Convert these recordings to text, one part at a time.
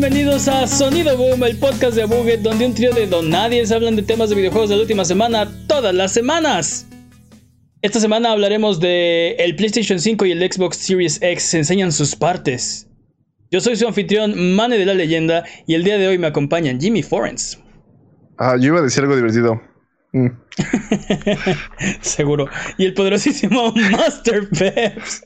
Bienvenidos a Sonido Boom, el podcast de Buget, donde un trío de donadies hablan de temas de videojuegos de la última semana, todas las semanas. Esta semana hablaremos de el PlayStation 5 y el Xbox Series X se enseñan sus partes. Yo soy su anfitrión, Mane de la Leyenda, y el día de hoy me acompañan Jimmy Forens. Ah, yo iba a decir algo divertido. Mm. Seguro. Y el poderosísimo Master Peps.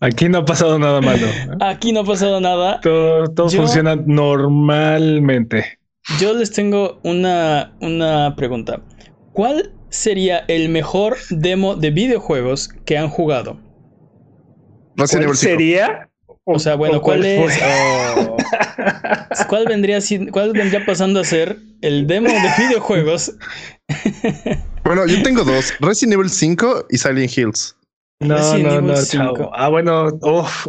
Aquí no ha pasado nada malo. Aquí no ha pasado nada. Todo, funciona normalmente. Yo les tengo una, una pregunta. ¿Cuál sería el mejor demo de videojuegos que han jugado? ¿Cuál sería? O sea, bueno, ¿cuál, es? ¿Cuál vendría cuál vendría pasando a ser el demo de videojuegos? bueno, yo tengo dos: Resident Evil 5 y Silent Hills. No, no, no, Ah, bueno,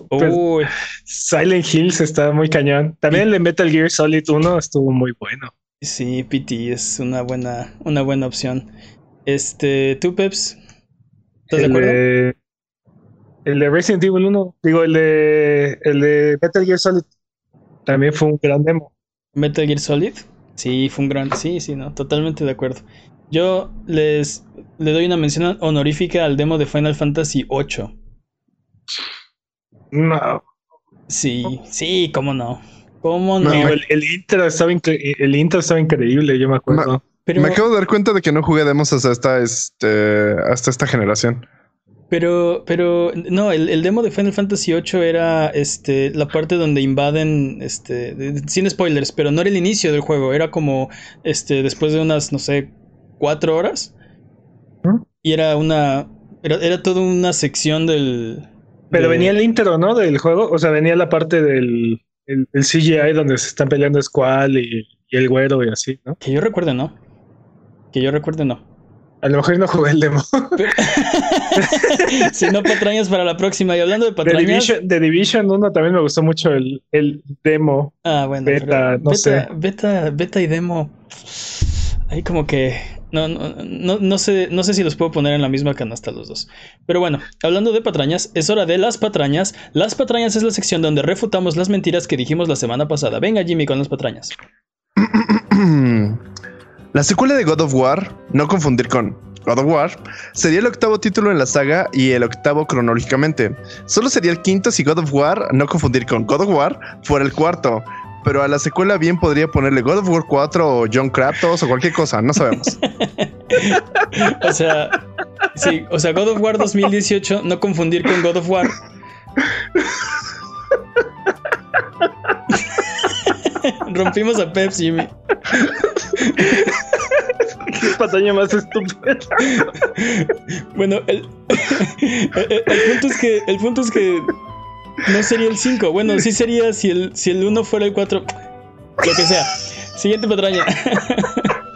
pues, Silent Hills está muy cañón. También el de Metal Gear Solid 1 estuvo muy bueno. Sí, PT es una buena, una buena opción. Este, ¿tú, Peps? ¿Estás de acuerdo? el de Resident Evil 1, digo, el de, el de Metal Gear Solid también fue un gran demo. ¿Metal Gear Solid? Sí, fue un gran. Sí, sí, no, totalmente de acuerdo. Yo les le doy una mención honorífica al demo de Final Fantasy VIII. No. Sí, sí, cómo no. ¿Cómo no? el, intro estaba el intro estaba increíble, yo me acuerdo. Pero... Me acabo de dar cuenta de que no jugué demos hasta esta, este, hasta esta generación. Pero, pero, no, el, demo de Final Fantasy VIII era este, la parte donde invaden, este, sin spoilers, pero no era el inicio del juego, era como, este, después de unas, no sé, cuatro horas. Y era una. Era, toda una sección del. Pero venía el intro, ¿no? Del juego. O sea, venía la parte del el, CGI donde se están peleando Squall y, el güero y así, ¿no? Que yo recuerde, no. Que yo recuerde, no. A lo mejor no jugué el demo. si no, patrañas para la próxima. Y hablando de patrañas. De Division, 1 también me gustó mucho el, el demo. Ah, bueno. Beta, no sé. Beta, beta y demo. Ahí como que no, no, no, sé, no sé si los puedo poner en la misma canasta los dos. Pero bueno, hablando de patrañas, es hora de las patrañas. Las patrañas es la sección donde refutamos las mentiras que dijimos la semana pasada. Venga, Jimmy, con las patrañas. La secuela de God of War, no confundir con God of War, sería el octavo título en la saga y el octavo cronológicamente. Solo sería el quinto si God of War, no confundir con God of War, fuera el cuarto pero a la secuela bien podría ponerle God of War 4 o John Kratos o cualquier cosa, no sabemos. o sea, sí, o sea, God of War 2018, no confundir con God of War. Rompimos a Pepsi. Qué pantalla más estúpida. bueno, el, punto es que el punto es que no sería el 5. Bueno, sí sería si el, si el 1 fuera el 4. Lo que sea. Siguiente patraña.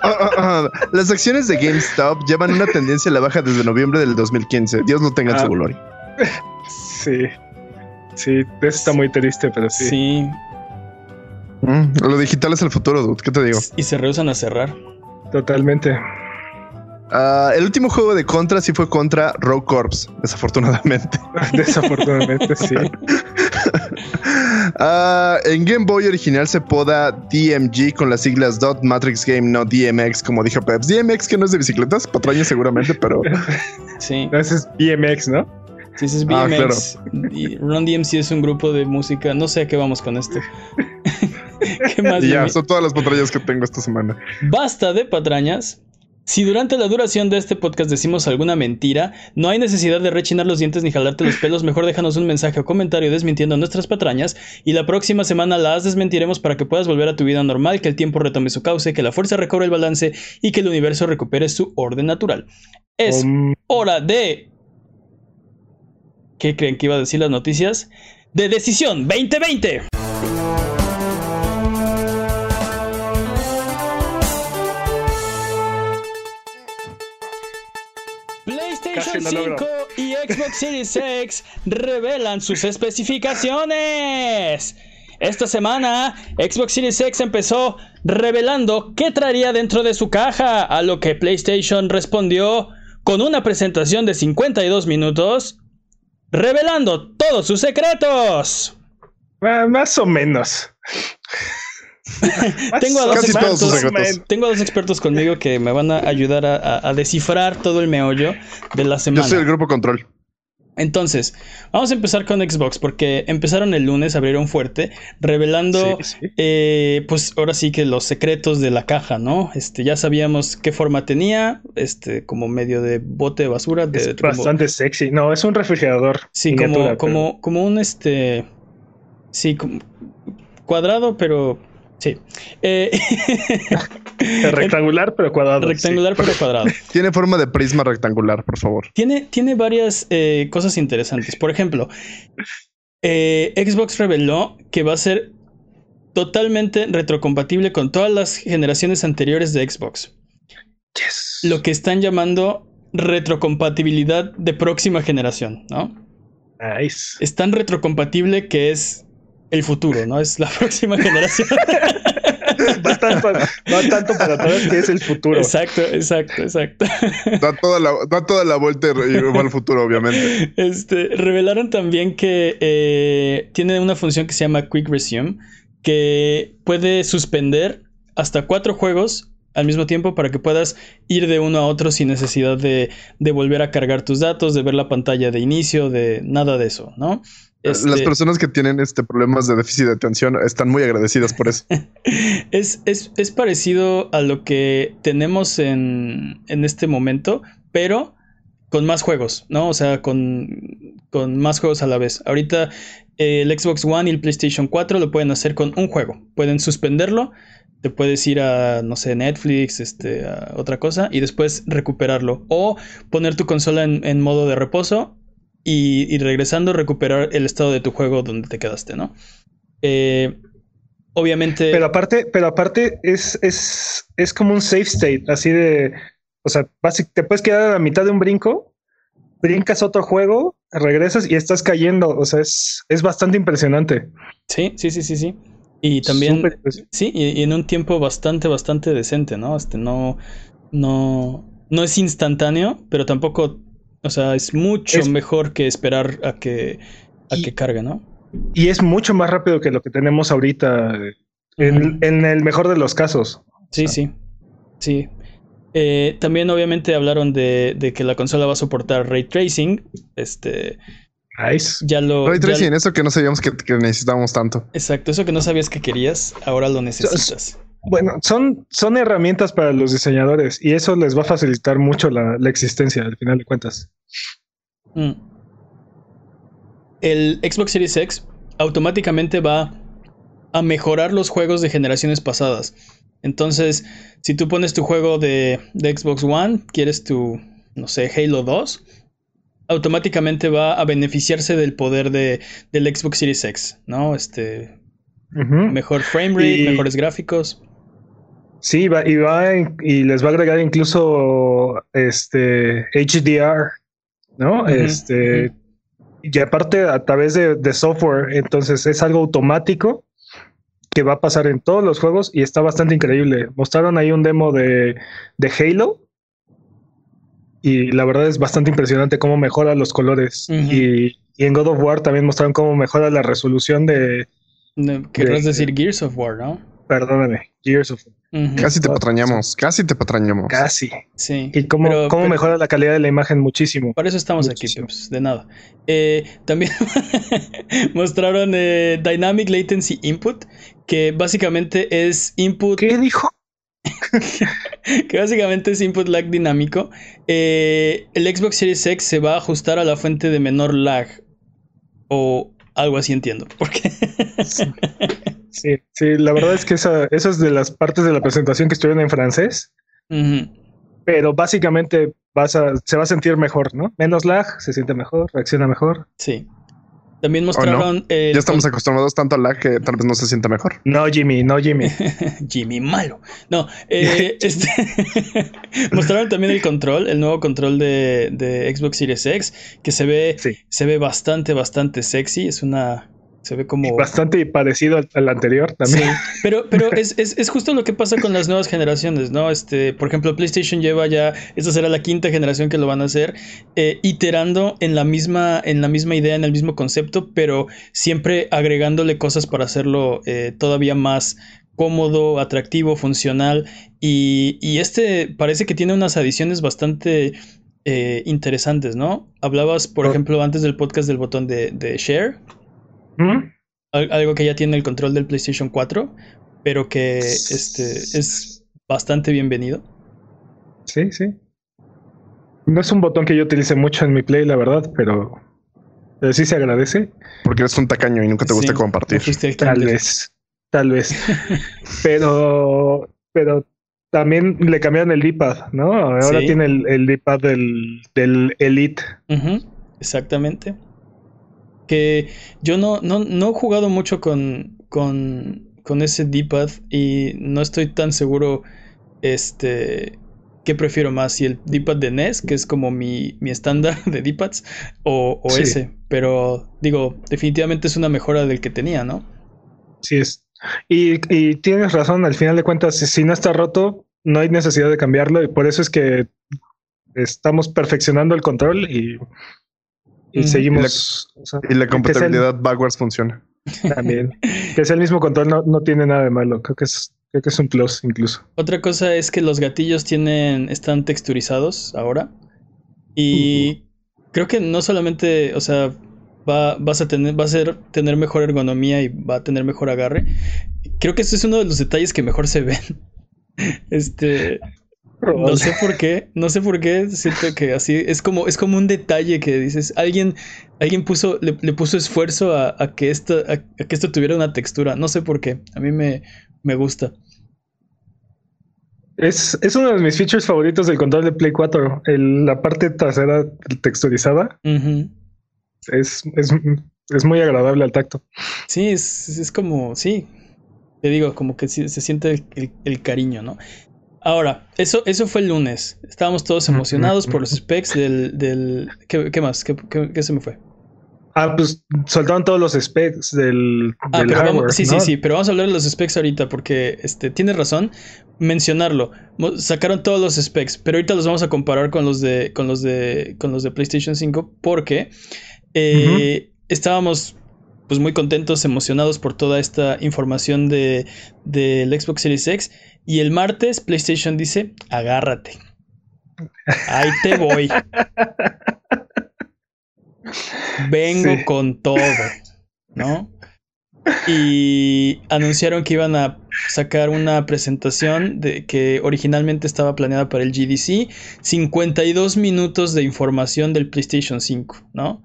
Ah, ah, ah. Las acciones de GameStop llevan una tendencia a la baja desde noviembre del 2015. Dios no tenga su gloria. Sí. Sí, eso está muy triste, pero sí. Sí. Mm, lo digital es el futuro, dude. ¿Qué te digo? Y se rehusan a cerrar. Totalmente. Ah, el último juego de Contra sí fue contra Rogue Corps, desafortunadamente. desafortunadamente, sí. Ah, en Game Boy original se poda DMG con las siglas Dot Matrix Game, no DMX, como dijo Peps. DMX que no es de bicicletas, patraña seguramente, pero. sí. ese es BMX, ¿no? Sí, ese es BMX. Ah, y Run DMC es un grupo de música. No sé a qué vamos con esto. ¿Qué más? ya, son todas las patrañas que tengo esta semana. Basta de patrañas. Si durante la duración de este podcast decimos alguna mentira, no hay necesidad de rechinar los dientes ni jalarte los pelos, mejor déjanos un mensaje o comentario desmintiendo nuestras patrañas y la próxima semana las desmentiremos para que puedas volver a tu vida normal, que el tiempo retome su cauce, que la fuerza recobre el balance y que el universo recupere su orden natural. Es hora de... ¿Qué creen que iba a decir las noticias? De Decisión 2020. 5 y Xbox Series X revelan sus especificaciones. Esta semana, Xbox Series X empezó revelando qué traería dentro de su caja, a lo que PlayStation respondió con una presentación de 52 minutos, revelando todos sus secretos. Ah, más o menos. tengo, a dos expertos, tengo dos expertos conmigo que me van a ayudar a, descifrar todo el meollo de la semana. Yo soy el grupo control. Entonces, vamos a empezar con Xbox porque empezaron el lunes, abrieron fuerte, revelando, eh, pues ahora sí que los secretos de la caja, ¿no? Este, ya sabíamos qué forma tenía, este, como medio de bote de basura. es bastante sexy. No, es un refrigerador. Sí, como, como, como un este, sí, como cuadrado, pero Sí. Eh, rectangular pero cuadrado. Rectangular pero cuadrado. Tiene forma de prisma rectangular, por favor. Tiene, tiene varias eh, cosas interesantes. Por ejemplo, eh, Xbox reveló que va a ser totalmente retrocompatible con todas las generaciones anteriores de Xbox. Lo que están llamando retrocompatibilidad de próxima generación, ¿no? Nice. Es tan retrocompatible que es el futuro, ¿no? Es la próxima generación. va, tanto, para todos que es el futuro. Exacto, exacto, exacto. Da toda la, da toda la vuelta y va al futuro, obviamente. Este, revelaron también que eh, tiene una función que se llama Quick Resume, que puede suspender hasta cuatro juegos al mismo tiempo para que puedas ir de uno a otro sin necesidad de, de volver a cargar tus datos, de ver la pantalla de inicio, de nada de eso, ¿no? Las este personas que tienen este problemas de déficit de atención están muy agradecidas por eso. es, es, parecido a lo que tenemos en, en, este momento, pero con más juegos, ¿no? O sea, con, con más juegos a la vez. Ahorita eh, el Xbox One y el PlayStation 4 lo pueden hacer con un juego. Pueden suspenderlo, te puedes ir a, no sé, Netflix, este, a otra cosa, y después recuperarlo. O poner tu consola en, en modo de reposo y, regresando recuperar el estado de tu juego donde te quedaste, ¿no? Eh, obviamente. Pero aparte, pero aparte es, es, es como un safe state, así de. O sea, te puedes quedar a la mitad de un brinco, brincas otro juego, regresas y estás cayendo. O sea, es, es bastante impresionante. Sí, sí, sí, sí, sí. Y también. sí, y, en un tiempo bastante, bastante decente, ¿no? Este no. No. No es instantáneo, pero tampoco o sea, es mucho mejor que esperar a que, a que cargue, ¿no? Y es mucho más rápido que lo que tenemos ahorita en, el mejor de los casos. Sí, sí. Sí. Eh, también obviamente hablaron de, que la consola va a soportar ray tracing. Este. Nice. Ya lo. Ray tracing, eso que no sabíamos que, que necesitábamos tanto. Exacto, eso que no sabías que querías, ahora lo necesitas. Bueno, son, son herramientas para los diseñadores y eso les va a facilitar mucho la, existencia al final de cuentas. Mm. El Xbox Series X automáticamente va a mejorar los juegos de generaciones pasadas. Entonces, si tú pones tu juego de, Xbox One, quieres tu, no sé, Halo 2, automáticamente va a beneficiarse del poder de, del Xbox Series X, ¿no? Este, mejor frame rate, mejores gráficos. Sí, va, y va y les va a agregar incluso este HDR, ¿no? Este y aparte a través de, software, entonces es algo automático que va a pasar en todos los juegos y está bastante increíble. Mostraron ahí un demo de, de Halo y la verdad es bastante impresionante cómo mejora los colores. y, en God of War también mostraron cómo mejora la resolución de... Querrás decir Gears of War, ¿no? Perdóname, Gears of War. Casi te patrañamos, casi te patrañamos. Casi. Sí. Y cómo, mejora la calidad de la imagen muchísimo. Por eso estamos aquí, pues, de nada. Eh, también mostraron eh, Dynamic Latency Input, que básicamente es input. ¿Qué dijo? que básicamente es input lag dinámico. Eh, el Xbox Series X se va a ajustar a la fuente de menor lag. O algo así entiendo. Porque. Sí, sí, la verdad es que esa, es de las partes de la presentación que estuvieron en francés. Pero básicamente vas a, se va a sentir mejor, ¿no? Menos lag, se siente mejor, reacciona mejor. Sí. También mostraron. ya estamos acostumbrados tanto a lag que tal vez no se siente mejor. No, Jimmy, no, Jimmy. Jimmy malo. No, eh, este mostraron también el control, el nuevo control de, Xbox Series X, que se ve, se ve bastante, bastante sexy. Es una Se ve como. Bastante parecido al, anterior también. Sí, pero, pero es, es, es, justo lo que pasa con las nuevas generaciones, ¿no? Este, por ejemplo, PlayStation lleva ya. Esta será la quinta generación que lo van a hacer. Eh, iterando en la misma. En la misma idea, en el mismo concepto, pero siempre agregándole cosas para hacerlo eh, todavía más cómodo, atractivo, funcional. Y, y, este parece que tiene unas adiciones bastante eh, interesantes, ¿no? Hablabas, por oh. ejemplo, antes del podcast del botón de, de share algo que ya tiene el control del PlayStation 4, pero que este, es bastante bienvenido. Sí, sí. No es un botón que yo utilice mucho en mi play, la verdad, pero, sí se agradece. Porque eres un tacaño y nunca te gusta compartir. Tal vez, tal vez. pero, pero también le cambiaron el D-pad, ¿no? Ahora tiene el, el D-pad del, del Elite. Exactamente que yo no, no, no he jugado mucho con, con, con ese D-pad y no estoy tan seguro este qué prefiero más, si el D-pad de NES, que es como mi, mi estándar de D-pads, o, o ese. Pero digo, definitivamente es una mejora del que tenía, ¿no? Sí es. Y, y tienes razón, al final de cuentas, si no está roto, no hay necesidad de cambiarlo y por eso es que estamos perfeccionando el control y y seguimos. Y la, compatibilidad backwards funciona. También. que sea el mismo control no, tiene nada de malo. Creo que es creo que es un plus incluso. Otra cosa es que los gatillos tienen están texturizados ahora. Y creo que no solamente, o sea, va, vas a tener, va a ser tener mejor ergonomía y va a tener mejor agarre. Creo que ese es uno de los detalles que mejor se ven. Este. No sé por qué, no sé por qué, siento que así es como, es como un detalle que dices, alguien, alguien puso, le, puso esfuerzo a, que esto, a, que esto tuviera una textura, no sé por qué, a mí me, me gusta. Es, es, uno de mis features favoritos del control de Play 4, la parte trasera texturizada. es, es, es, muy agradable al tacto. Sí, es, es como, sí, te digo, como que se, siente el, el, cariño, ¿no? Ahora, eso, eso fue el lunes. Estábamos todos emocionados por los specs del. del ¿qué, más? ¿Qué, se me fue? Ah, pues soltaron todos los specs del, ah, hardware. sí, sí, sí, pero vamos a hablar de los specs ahorita porque este, tienes razón mencionarlo. Sacaron todos los specs, pero ahorita los vamos a comparar con los de, con los de, con los de PlayStation 5 porque eh, estábamos pues muy contentos, emocionados por toda esta información de, del Xbox Series X y el martes PlayStation dice, agárrate. Ahí te voy. Vengo con todo, ¿no? Y anunciaron que iban a sacar una presentación de que originalmente estaba planeada para el GDC, 52 minutos de información del PlayStation 5, ¿no?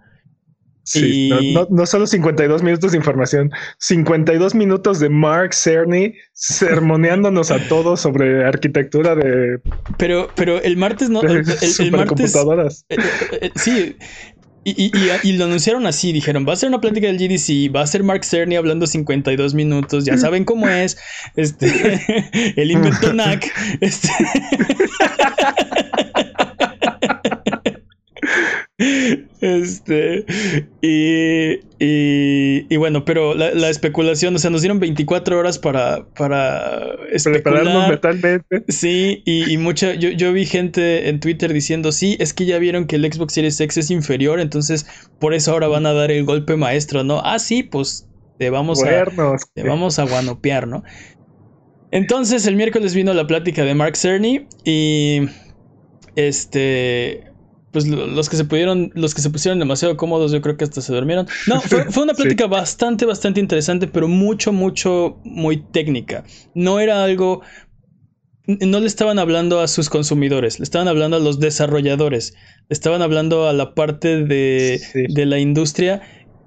Sí, no, no, solo 52 minutos de información, 52 minutos de Mark Cerny sermoneándonos a todos sobre arquitectura de. Pero, pero el martes no. El, martes. Eh, eh, eh, sí. Y, y, lo anunciaron así, dijeron, va a ser una plática del GDC, va a ser Mark Cerny hablando 52 minutos, ya saben cómo es, este, el invento NAC, este. Este, y, y, bueno, pero la, especulación, o sea, nos dieron 24 horas para, para especular. mentalmente. Sí, y, y mucha, yo, yo vi gente en Twitter diciendo, sí, es que ya vieron que el Xbox Series X es inferior, entonces por eso ahora van a dar el golpe maestro, ¿no? Ah, sí, pues te vamos a, te vamos a guanopear, ¿no? Entonces el miércoles vino la plática de Mark Cerny y este pues los que se pudieron, los que se pusieron demasiado cómodos, yo creo que hasta se durmieron. No, fue, una plática bastante, bastante interesante, pero mucho, mucho, muy técnica. No era algo. No le estaban hablando a sus consumidores, le estaban hablando a los desarrolladores, le estaban hablando a la parte de, de la industria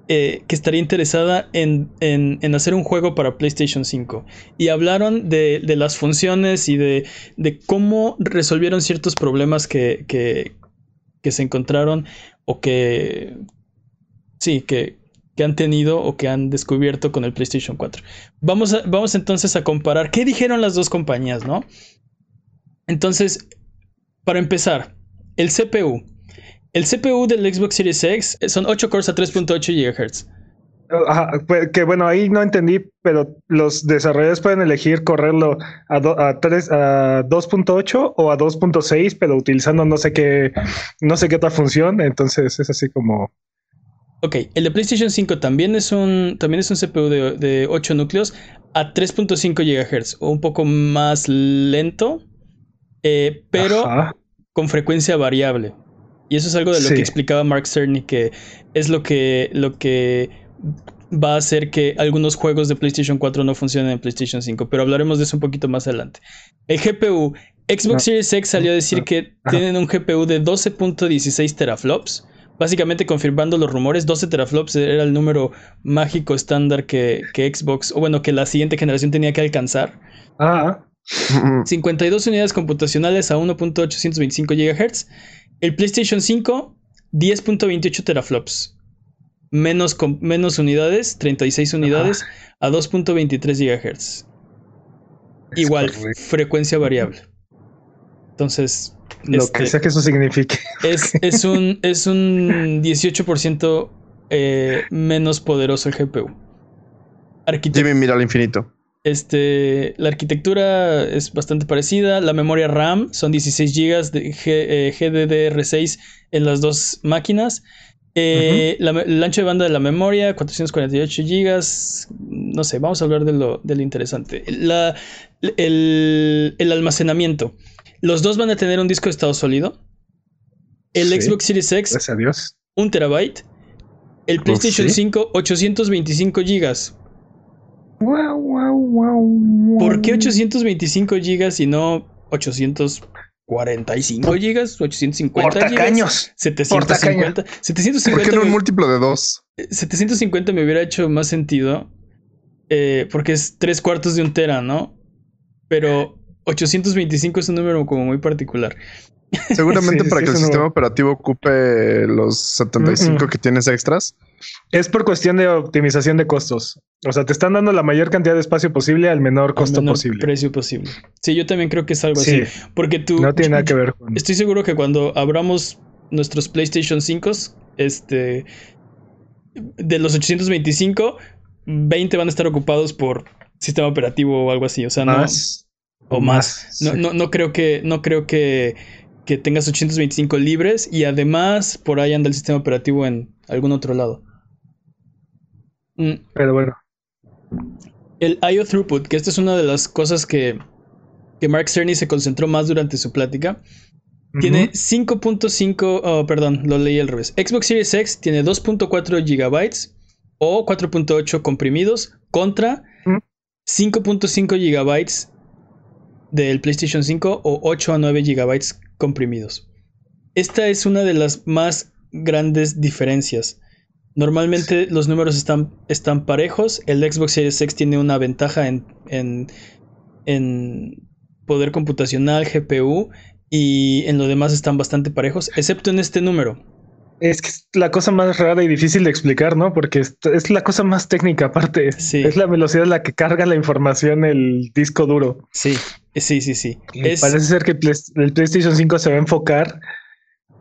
eh, que estaría interesada en, en, en, hacer un juego para PlayStation 5. Y hablaron de, de las funciones y de, de, cómo resolvieron ciertos problemas que, que, que se encontraron o que sí, que, que, han tenido o que han descubierto con el PlayStation 4. Vamos, vamos entonces a comparar qué dijeron las dos compañías, ¿no? Entonces, para empezar, el CPU. El CPU del Xbox Series X son 8 cores a 3.8 GHz. Ajá, pues, que bueno, ahí no entendí, pero los desarrolladores pueden elegir correrlo a, do- a, a 2.8 o a 2.6, pero utilizando no sé qué, no sé qué otra función. Entonces es así como. Ok, el de PlayStation 5 también es un, también es un CPU de, de 8 núcleos a 3.5 GHz, un poco más lento, eh, pero Ajá. con frecuencia variable. Y eso es algo de lo Sí. que explicaba Mark Cerny, que es lo que, lo que va a hacer que algunos juegos de PlayStation 4 no funcionen en PlayStation 5, pero hablaremos de eso un poquito más adelante. El GPU, Xbox. Series X salió a decir No. que tienen un GPU de 12.16 teraflops. Básicamente confirmando los rumores, 12 teraflops era el número mágico estándar que, que Xbox, o bueno, que la siguiente generación tenía que alcanzar. Ah, 52 unidades computacionales a 1.825 GHz. El PlayStation 5, 10.28 teraflops. Menos, menos unidades, 36 unidades a 2.23 GHz. es Igual, correcto. frecuencia variable. Entonces, Lo este, que sea que eso signifique. es, es un, es un 18% eh, menos poderoso el GPU. Arquitect- Jimmy mira al infinito. este, la arquitectura es bastante parecida. La memoria RAM son 16 GB de G- eh, GDDR6 en las dos máquinas. Eh, la el ancho de banda de la memoria, 448 GB. No sé, vamos a hablar de lo, de lo interesante. La- el, el almacenamiento. Los dos van a tener un disco de estado sólido. El Sí. Xbox Series X, Gracias a Dios. 1 terabyte. El PlayStation sí. 5, 825 GB. Wow, wow, wow, ¿Por qué 825 gigas y no 845 gigas? 850 Por gigas. tacaños. 750. ¿Por 750, qué no un me, múltiplo de dos? 750 me hubiera hecho más sentido. eh, porque es tres cuartos de un tera, ¿no? Pero 825 es un número como muy particular. Seguramente Sí, para sí, que el sistema nuevo. operativo ocupe los 75 Mm, mm. que tienes extras. Es por cuestión de optimización de costos. O sea, te están dando la mayor cantidad de espacio posible al menor al costo menor posible. precio posible. Sí, yo también creo que es algo Sí, así. Porque tú. no tiene nada que ver con. Estoy seguro que cuando abramos nuestros PlayStation 5, este, de los 825, 20 van a estar ocupados por sistema operativo o algo así. O sea, más no, o más. No, sí. no, no creo que, no creo que, que tengas 825 libres y además por ahí anda el sistema operativo en algún otro lado. Mm, Pero bueno. El IO throughput, que esta es una de las cosas que, que Mark Cerny se concentró más durante su plática. Tiene Ujú. 5.5, oh, perdón, lo leí al revés. Xbox Series X tiene 2.4 gigabytes o 4.8 comprimidos contra Mm. 5.5 gigabytes del PlayStation 5 o 8 a 9 gigabytes comprimidos. Esta es una de las más grandes diferencias. Normalmente los números están, están parejos. El Xbox Series X tiene una ventaja en, en, en poder computacional, GPU, y en lo demás están bastante parejos, excepto en este número. Es que es la cosa más rara y difícil de explicar, ¿no? Porque es, es la cosa más técnica aparte. Sí. Es la velocidad a la que carga la información el disco duro. Sí, sí, sí, sí. Es, Parece ser que el Play- el PlayStation 5 se va a enfocar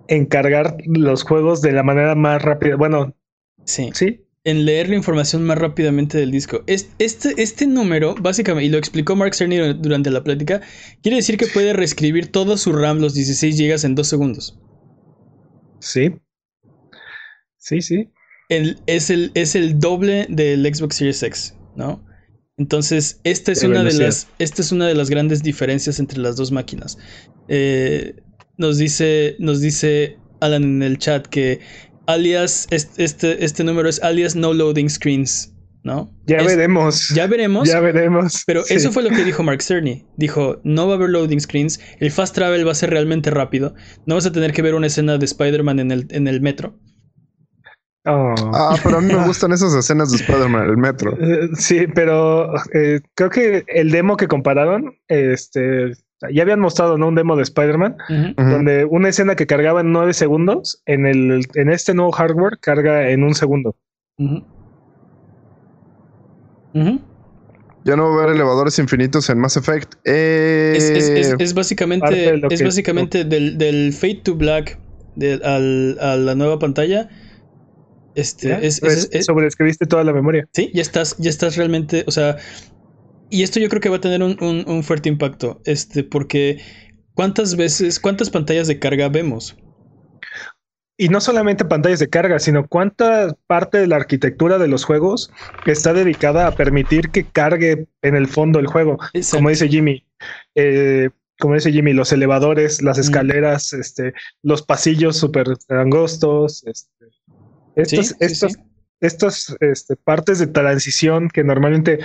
en cargar los juegos de la manera más rápida. Bueno, sí. sí. en leer la información más rápidamente del disco. Es- Este, este número, básicamente, y lo explicó Mark Cerny dur- durante la plática, quiere decir que puede reescribir todo su RAM, los 16 GB, en 2 segundos. Sí. Sí, sí. El- es, el, es el doble del Xbox Series X, ¿no? Entonces, esta es, De una de las, esta es una de las grandes diferencias entre las dos máquinas. Eh, nos, dice, nos dice Alan en el chat que alias, est- este, este número es alias no loading screens, ¿no? Ya Es- veremos. Ya veremos. Ya veremos. Pero Sí. eso fue lo que dijo Mark Cerny. Dijo, no va a haber loading screens, el fast travel va a ser realmente rápido, no vas a tener que ver una escena de Spider-Man en el, en el metro. Oh. Ah, pero a mí me gustan esas escenas de Spider-Man, el metro. Eh, Sí, pero eh, creo que el demo que compararon, este, ya habían mostrado ¿no? un demo de Spider-Man, donde una escena que cargaba en nueve segundos, en el, en este nuevo hardware carga en un segundo. Ujú. Ya no va a haber elevadores infinitos en Mass Effect. Eh, Es, es- es- es parte básicamente, de lo es que- básicamente del, del Fade to Black de- al- a la nueva pantalla. Este, es, Pues, es- es- sobreescribiste toda la memoria. sí, ya estás, ya estás realmente, o sea, y esto yo creo que va a tener un, un- un fuerte impacto, este, porque ¿cuántas veces, cuántas pantallas de carga vemos? Y no solamente pantallas de carga, sino cuánta parte de la arquitectura de los juegos está dedicada a permitir que cargue en el fondo el juego. Exacto. Como dice Jimmy, eh, como dice Jimmy, los elevadores, las Mm. escaleras, este, los pasillos súper angostos, este, estos, Sí, sí, estos, sí. estas este, partes de transición que normalmente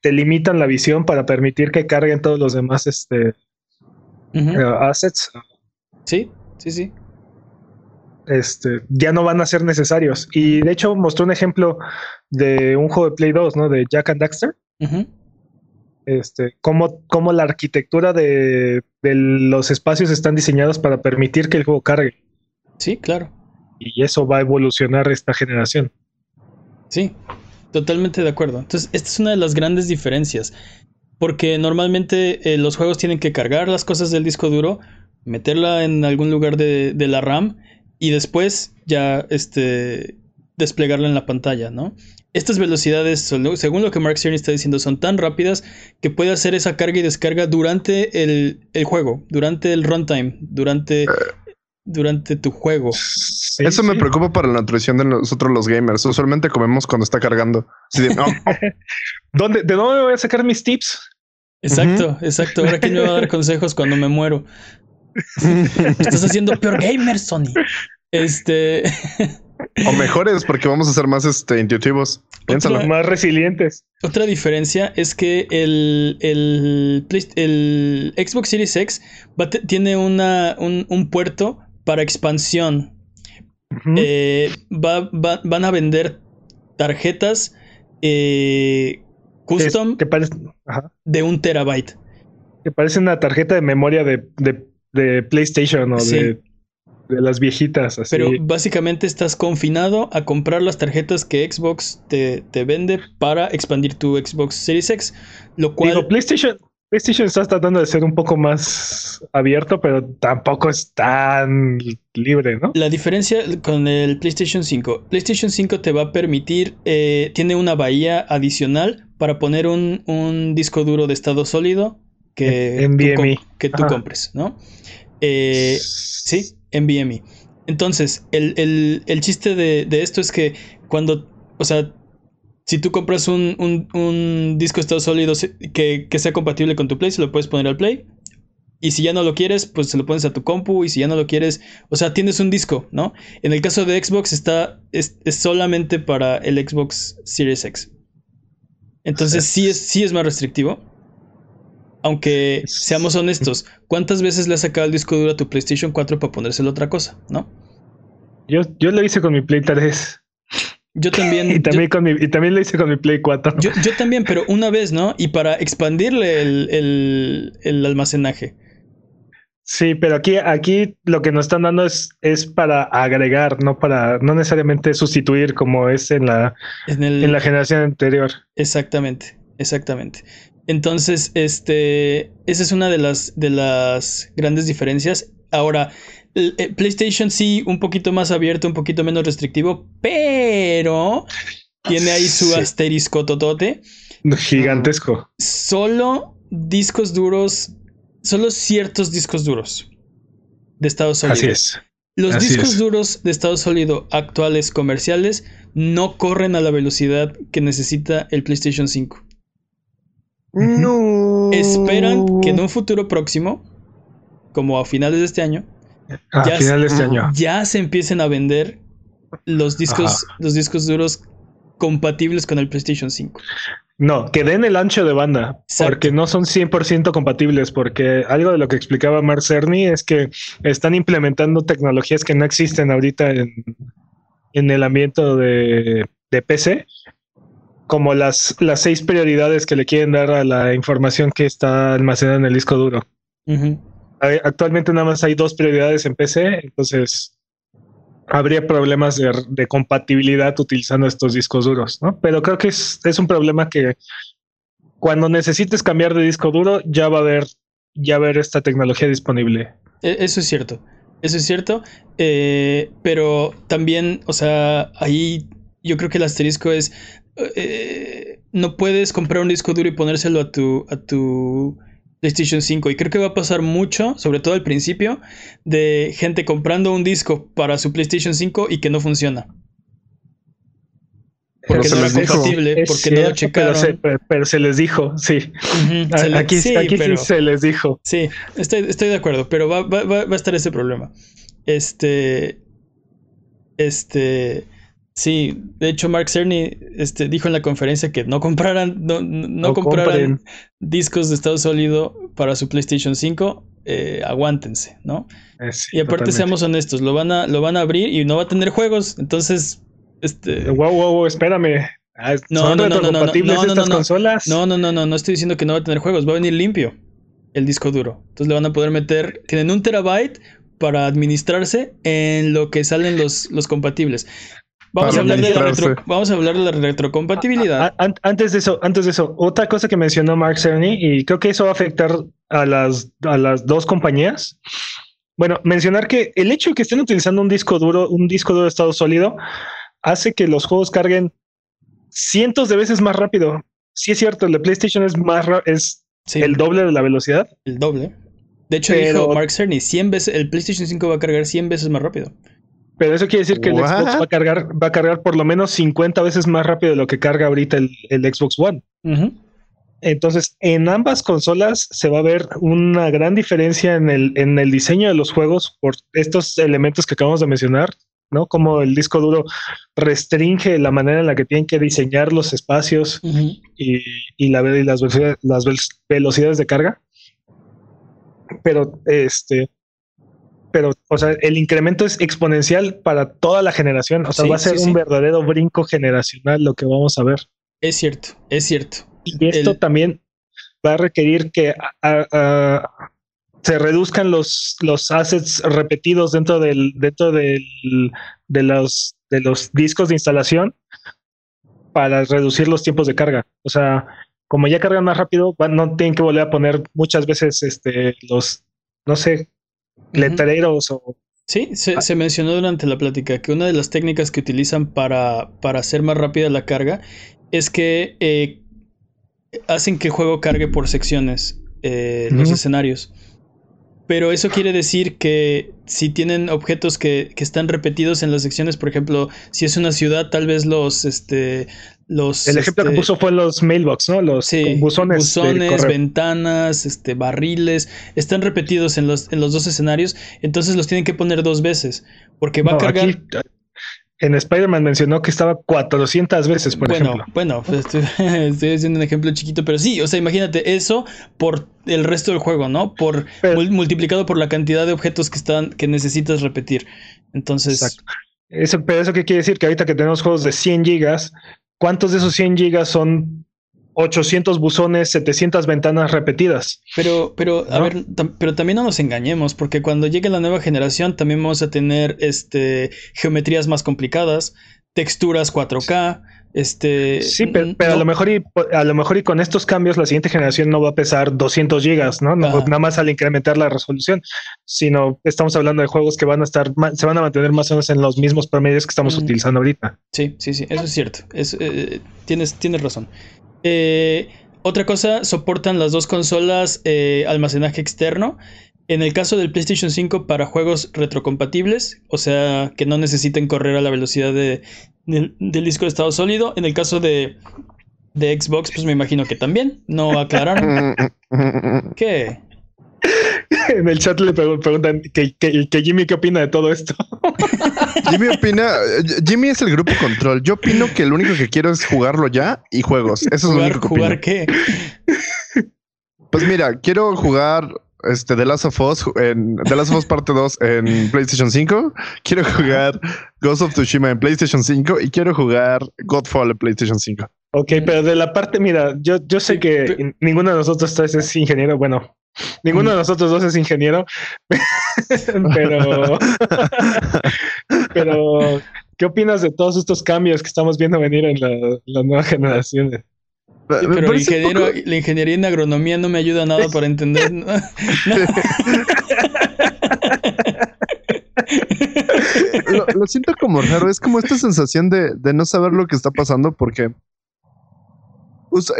te limitan la visión para permitir que carguen todos los demás este, eh, assets, Sí, sí, sí. este, ya no van a ser necesarios. Y de hecho mostró un ejemplo de un juego de Play 2, ¿no? De Jack and Daxter. Este, cómo, cómo la arquitectura de, de los espacios están diseñados para permitir que el juego cargue. Sí, claro. Y eso va a evolucionar esta generación. Sí, totalmente de acuerdo. Entonces, esta es una de las grandes diferencias. Porque normalmente eh, los juegos tienen que cargar las cosas del disco duro, meterla en algún lugar de, de la RAM y después ya este, desplegarla en la pantalla, ¿no? Estas velocidades, según lo que Mark Cerny está diciendo, son tan rápidas que puede hacer esa carga y descarga durante el, el juego, durante el runtime, durante, durante tu juego. Sí, Eso me preocupa para la nutrición de nosotros los gamers. Usualmente comemos cuando está cargando. De, no, ¿Dónde, ¿De dónde voy a sacar mis tips? Exacto, exacto. Ahora quién me va a dar consejos cuando me muero. Estás haciendo peor gamer, Sony. Este. o mejores porque vamos a ser más este, intuitivos. Piénsalo. Otra- Más resilientes. Otra diferencia es que el, el, el Xbox Series X va tiene una, un, un puerto para expansión. Eh, va- va- van a vender tarjetas eh, custom que, ajá, de un terabyte. que parece una tarjeta de memoria de, de, de PlayStation o Sí. de, de las viejitas. Así. Pero básicamente estás confinado a comprar las tarjetas que Xbox te, te vende para expandir tu Xbox Series X. Lo cual. Digo, PlayStation, PlayStation está tratando de ser un poco más abierto, pero tampoco es tan libre, ¿no? La diferencia con el PlayStation 5. PlayStation 5 te va a permitir. eh, tiene una bahía adicional para poner un, un disco duro de estado sólido que, tú, NVMe. com- que tú compres, ¿no? Eh, Sí, NVMe. Entonces, el, el- el chiste de, de esto es que cuando, o sea, si tú compras un, un- un disco de estado sólido que, que sea compatible con tu Play, se lo puedes poner al Play. Y si ya no lo quieres, pues se lo pones a tu compu. Y si ya no lo quieres, o sea, tienes un disco, ¿no? En el caso de Xbox está, es, es solamente para el Xbox Series X. Entonces sí es, sí es más restrictivo. Aunque seamos honestos, ¿cuántas veces le has sacado el disco duro a tu PlayStation 4 para ponérselo otra cosa? ¿No? Yo, yo lo hice con mi Play 3 Yo también. y yo- también, con mi, y también lo hice con mi Play 4. Yo, yo también, pero una vez, ¿no? Y para expandirle el, el- el almacenaje. Sí, pero aquí, aquí lo que nos están dando es, es para agregar, no para, no necesariamente sustituir como es en la, En el, en la generación anterior. Exactamente, exactamente. Entonces, este, esa es una de las, de las grandes diferencias. Ahora, PlayStation sí, un poquito más abierto, un poquito menos restrictivo, pero tiene ahí su Sí. asterisco totote. Gigantesco. Solo discos duros, solo ciertos discos duros de estado sólido. Así es. Los Así discos es. duros de estado sólido actuales comerciales no corren a la velocidad que necesita el PlayStation 5. No. Esperan que en un futuro próximo, como a finales de este año, A Ya final de este año. ya se empiecen a vender los discos, los discos duros compatibles con el PlayStation 5. No, que den el ancho de banda, Exacto. porque no son 100% compatibles, porque algo de lo que explicaba Mark Cerny es que están implementando tecnologías que no existen ahorita en, en el ambiente de, de PC, como las, las seis prioridades que le quieren dar a la información que está almacenada en el disco duro. Actualmente nada más hay dos prioridades en PC, entonces habría problemas de, compatibilidad utilizando estos discos duros, ¿no? Pero creo que es, es un problema que cuando necesites cambiar de disco duro ya va a haber ya va a haber esta tecnología disponible. E- Eso es cierto. Eso es cierto. Eh, pero también, o sea, ahí yo creo que el asterisco es. eh, no puedes comprar un disco duro y ponérselo a tu, a tu PlayStation 5. Y creo que va a pasar mucho, sobre todo al principio, de gente comprando un disco para su PlayStation 5 y que no funciona. Pero Porque se no dijo. compatible, Es porque no lo cierto, checaron. Pero se, pero- pero se les dijo, sí. Ujú, se le- aquí sí, aquí pero- sí se les dijo. Sí, estoy, estoy de acuerdo, pero va, va- va- va a estar ese problema. Este. Este. Sí, de hecho, Mark Cerny este, dijo en la conferencia que no compraran, no, no- compraran compren. discos de estado sólido para su PlayStation 5. eh, aguántense, ¿no? Eh, sí, Y aparte, totalmente. seamos honestos, lo van, a, lo van a abrir y no va a tener juegos. Entonces, este. Wow, wow, wow, espérame. Ah, No, ¿Son no, no, no, no, no, no, no, estas no. consolas? No, no, no, no, no estoy diciendo que no va a tener juegos, va a venir limpio el disco duro. Entonces le van a poder meter, tienen un terabyte para administrarse en lo que salen los, los compatibles. Vamos a, hablar de la retro- vamos a hablar de la retrocompatibilidad. A- an- antes de eso, antes de eso, otra cosa que mencionó Mark Cerny, y creo que eso va a afectar a las, a las dos compañías. Bueno, mencionar que el hecho de que estén utilizando un disco duro, un disco duro de estado sólido, hace que los juegos carguen cientos de veces más rápido. Sí es cierto, el de PlayStation es más es Sí, el doble de la velocidad, el doble. De hecho, Pero- dijo Mark Cerny, 100 veces, el PlayStation 5 va a cargar 100 veces más rápido. Pero eso quiere decir que el? Xbox va a cargar, va a cargar por lo menos 50 veces más rápido de lo que carga ahorita el, el Xbox One. Entonces, en ambas consolas se va a ver una gran diferencia en el, en el diseño de los juegos por estos elementos que acabamos de mencionar, ¿no? Como el disco duro restringe la manera en la que tienen que diseñar los espacios y, y la, y las, velocidades, las vel- velocidades de carga. Pero, este, pero, o sea, el incremento es exponencial para toda la generación. O sea, Sí, va a ser sí, un sí. verdadero brinco generacional lo que vamos a ver. Es cierto, es cierto. Y esto El- también va a requerir que a- a- a- se reduzcan los, los assets repetidos dentro del, dentro del, de los de los discos de instalación para reducir los tiempos de carga. O sea, como ya cargan más rápido, van- no tienen que volver a poner muchas veces este los, no sé, letreros o Sí, se, se mencionó durante la plática que una de las técnicas que utilizan para, para hacer más rápida la carga es que eh, hacen que el juego cargue por secciones eh, los escenarios. Pero eso quiere decir que si tienen objetos que, que están repetidos en las secciones, por ejemplo, si es una ciudad, tal vez los, este, los... el ejemplo que este, puso fue los mailbox, ¿no? Los Sí, buzones, buzones, ventanas, este, barriles, están repetidos en los, en los dos escenarios, entonces los tienen que poner dos veces, porque va No, a cargar... aquí, en Spider-Man mencionó que estaba 400 veces, por bueno, ejemplo. bueno, pues estoy, estoy haciendo un ejemplo chiquito, pero sí, o sea, imagínate eso por el resto del juego, ¿no? Por Pero- multiplicado por la cantidad de objetos que están que necesitas repetir. Entonces, Exacto. Eso, pero eso qué quiere decir que ahorita que tenemos juegos de 100 gigas, ¿cuántos de esos 100 gigas son 800 buzones, 700 ventanas repetidas? Pero, pero, a ver, pero también no nos engañemos, porque cuando llegue la nueva generación también vamos a tener este geometrías más complicadas, texturas 4K, este. Sí, pero, a lo mejor y a lo mejor y con estos cambios la siguiente generación no va a pesar 200 gigas, ¿no? No, nada más al incrementar la resolución, sino estamos hablando de juegos que van a estar se van a mantener más o menos en los mismos promedios que estamos Mm. utilizando ahorita. Sí, sí, sí, eso es cierto. Es, eh, tienes, tienes razón. Eh, otra cosa, soportan las dos consolas eh, almacenaje externo. En el caso del PlayStation 5 para juegos retrocompatibles, o sea, que no necesiten correr a la velocidad de, del, del disco de estado sólido. En el caso de, de Xbox, pues me imagino que también. No aclararon. ¿Qué? En el chat le pregun- preguntan que, que- que Jimmy qué opina de todo esto. Jimmy opina, Jimmy es el grupo control. Yo opino que lo único que quiero es jugarlo ya y juegos. Eso es lo ¿Jugar, único que jugar opino. qué? Pues mira, quiero jugar este The Last of Us en The Last of Us parte 2 en PlayStation 5. Quiero jugar Ghost of Tsushima en PlayStation 5 y quiero jugar Godfall en PlayStation 5. Ok, pero de la parte, mira, yo, yo sé que ninguno de nosotros tres es ingeniero. Bueno, ninguno de nosotros dos es ingeniero, pero, pero, ¿qué opinas de todos estos cambios que estamos viendo venir en la, la nueva generación? Sí, Me pero el parece un ingeniero, poco- la ingeniería en agronomía no me ayuda nada para entender. ¿no? lo, siento como raro. Es como esta sensación de, no saber lo que está pasando porque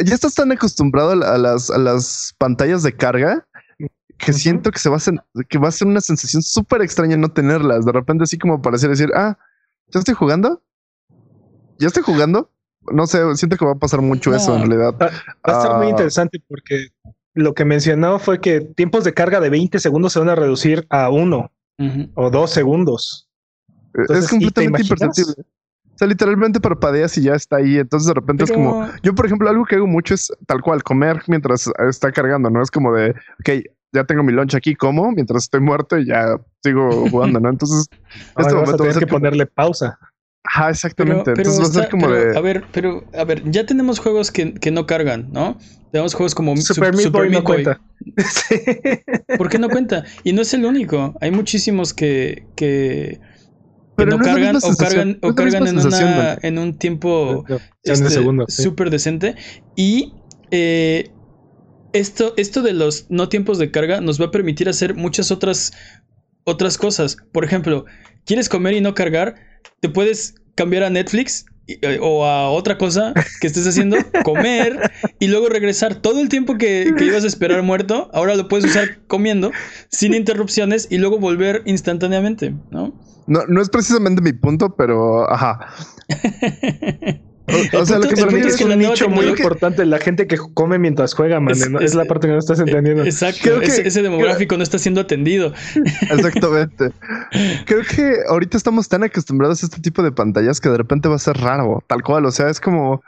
ya estás tan acostumbrado a las, a las pantallas de carga que siento que se va a ser, que va a ser una sensación súper extraña no tenerlas. De repente, así como para decir, ah, ya estoy jugando. Ya estoy jugando. No sé, siento que va a pasar mucho eso en realidad. Va, a ser muy ah. interesante porque lo que mencionó fue que tiempos de carga de 20 segundos se van a reducir a uno o dos segundos. es completamente imperceptible. O sea, literalmente parpadeas y ya está ahí. Entonces de repente es como, yo por ejemplo, algo que hago mucho es tal cual, comer mientras está cargando, ¿no? Es como de, ok, ya tengo mi lunch aquí, como mientras estoy muerto y ya sigo jugando, ¿no? Entonces, este momento a que ponerle pausa. Ajá, exactamente. Entonces va a ser como de. A ver, pero, a ver, ya tenemos juegos que, que no cargan, ¿no? Tenemos juegos como Super, Meat Boy no cuenta. ¿Por qué no cuenta? Y no es el único. Hay muchísimos que, que, no, cargan o cargan, o cargan en, una, en un tiempo este, súper decente. Y eh, esto, esto de los no tiempos de carga nos va a permitir hacer muchas otras, otras cosas. Por ejemplo, ¿quieres comer y no cargar? Te puedes cambiar a Netflix eh, o a otra cosa que estés haciendo, comer y luego regresar todo el tiempo que, que, ibas a esperar muerto, ahora lo puedes usar comiendo sin interrupciones y luego volver instantáneamente, ¿no? No, no es precisamente mi punto, pero ajá. O, sea, lo que me es, un nicho muy importante, la gente que come mientras juega, man. Es, la parte que no estás entendiendo. Exacto, ese demográfico no está siendo atendido. Exactamente. Creo que ahorita estamos tan acostumbrados a este tipo de pantallas que de repente va a ser raro, tal cual. O sea, es como.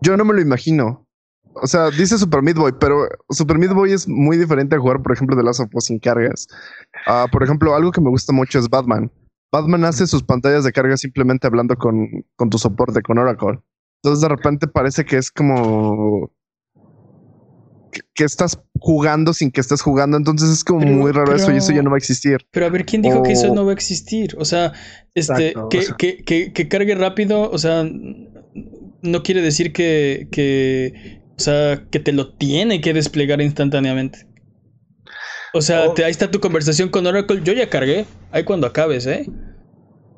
Yo no me lo imagino. O sea, dice Super Meat Boy, pero Super Meat Boy es muy diferente a jugar, por ejemplo, de las of sin cargas. Ah, por ejemplo, algo que me gusta mucho es Batman. Batman hace sus pantallas de carga simplemente hablando con, tu soporte, con Oracle. Entonces de repente parece que es como que, estás jugando sin que estés jugando. Entonces es como muy raro eso y eso ya no va a existir. Pero a ver, ¿quién dijo que eso no va a existir? O sea, este, que, cargue rápido, o sea, no quiere decir que, que, o sea, que te lo tiene que desplegar instantáneamente. O sea, ahí está tu conversación con Oracle. Yo ya cargué. Ahí cuando acabes, ¿eh?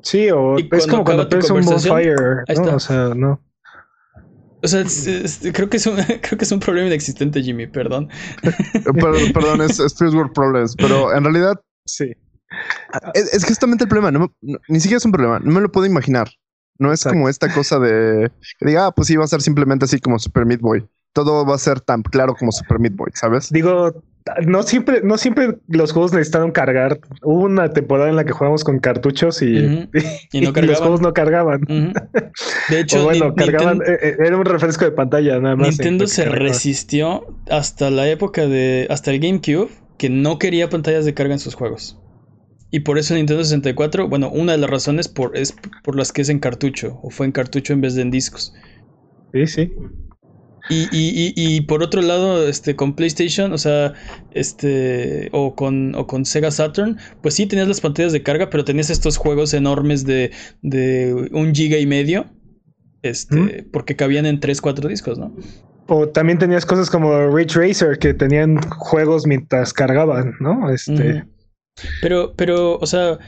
Sí, o es como cuando tienes un bonfire. ¿no? O sea, no. O sea, creo, que es un, creo que es un problema inexistente, Jimmy, perdón. perdón, es, First World Problems, pero en realidad. Sí. Es, justamente el problema. ni siquiera es un problema. No me lo puedo imaginar. No es como esta cosa de que diga, ah, pues sí, va a ser simplemente así como Super Meat Boy. Todo va a ser tan claro como Super Meat Boy, ¿sabes? Digo, no siempre, no siempre los juegos necesitaron cargar. Hubo una temporada en la que jugamos con cartuchos y, los juegos no cargaban. De hecho, bueno, cargaban, eh, eh, era un refresco de pantalla nada más. Nintendo se resistió hasta la época de, hasta el GameCube, que no quería pantallas de carga en sus juegos. Y por eso Nintendo 64, bueno, una de las razones por, es por las que es en cartucho, o fue en cartucho en vez de en discos. Sí, sí. Y, y, y, por otro lado, este, con PlayStation, o sea, este, o con, o con Sega Saturn, pues sí tenías las pantallas de carga, pero tenías estos juegos enormes de, de un giga y medio, este, porque cabían en 3, 4 discos, ¿no? O también tenías cosas como Ridge Racer que tenían juegos mientras cargaban, ¿no? Este. Pero, pero, o sea,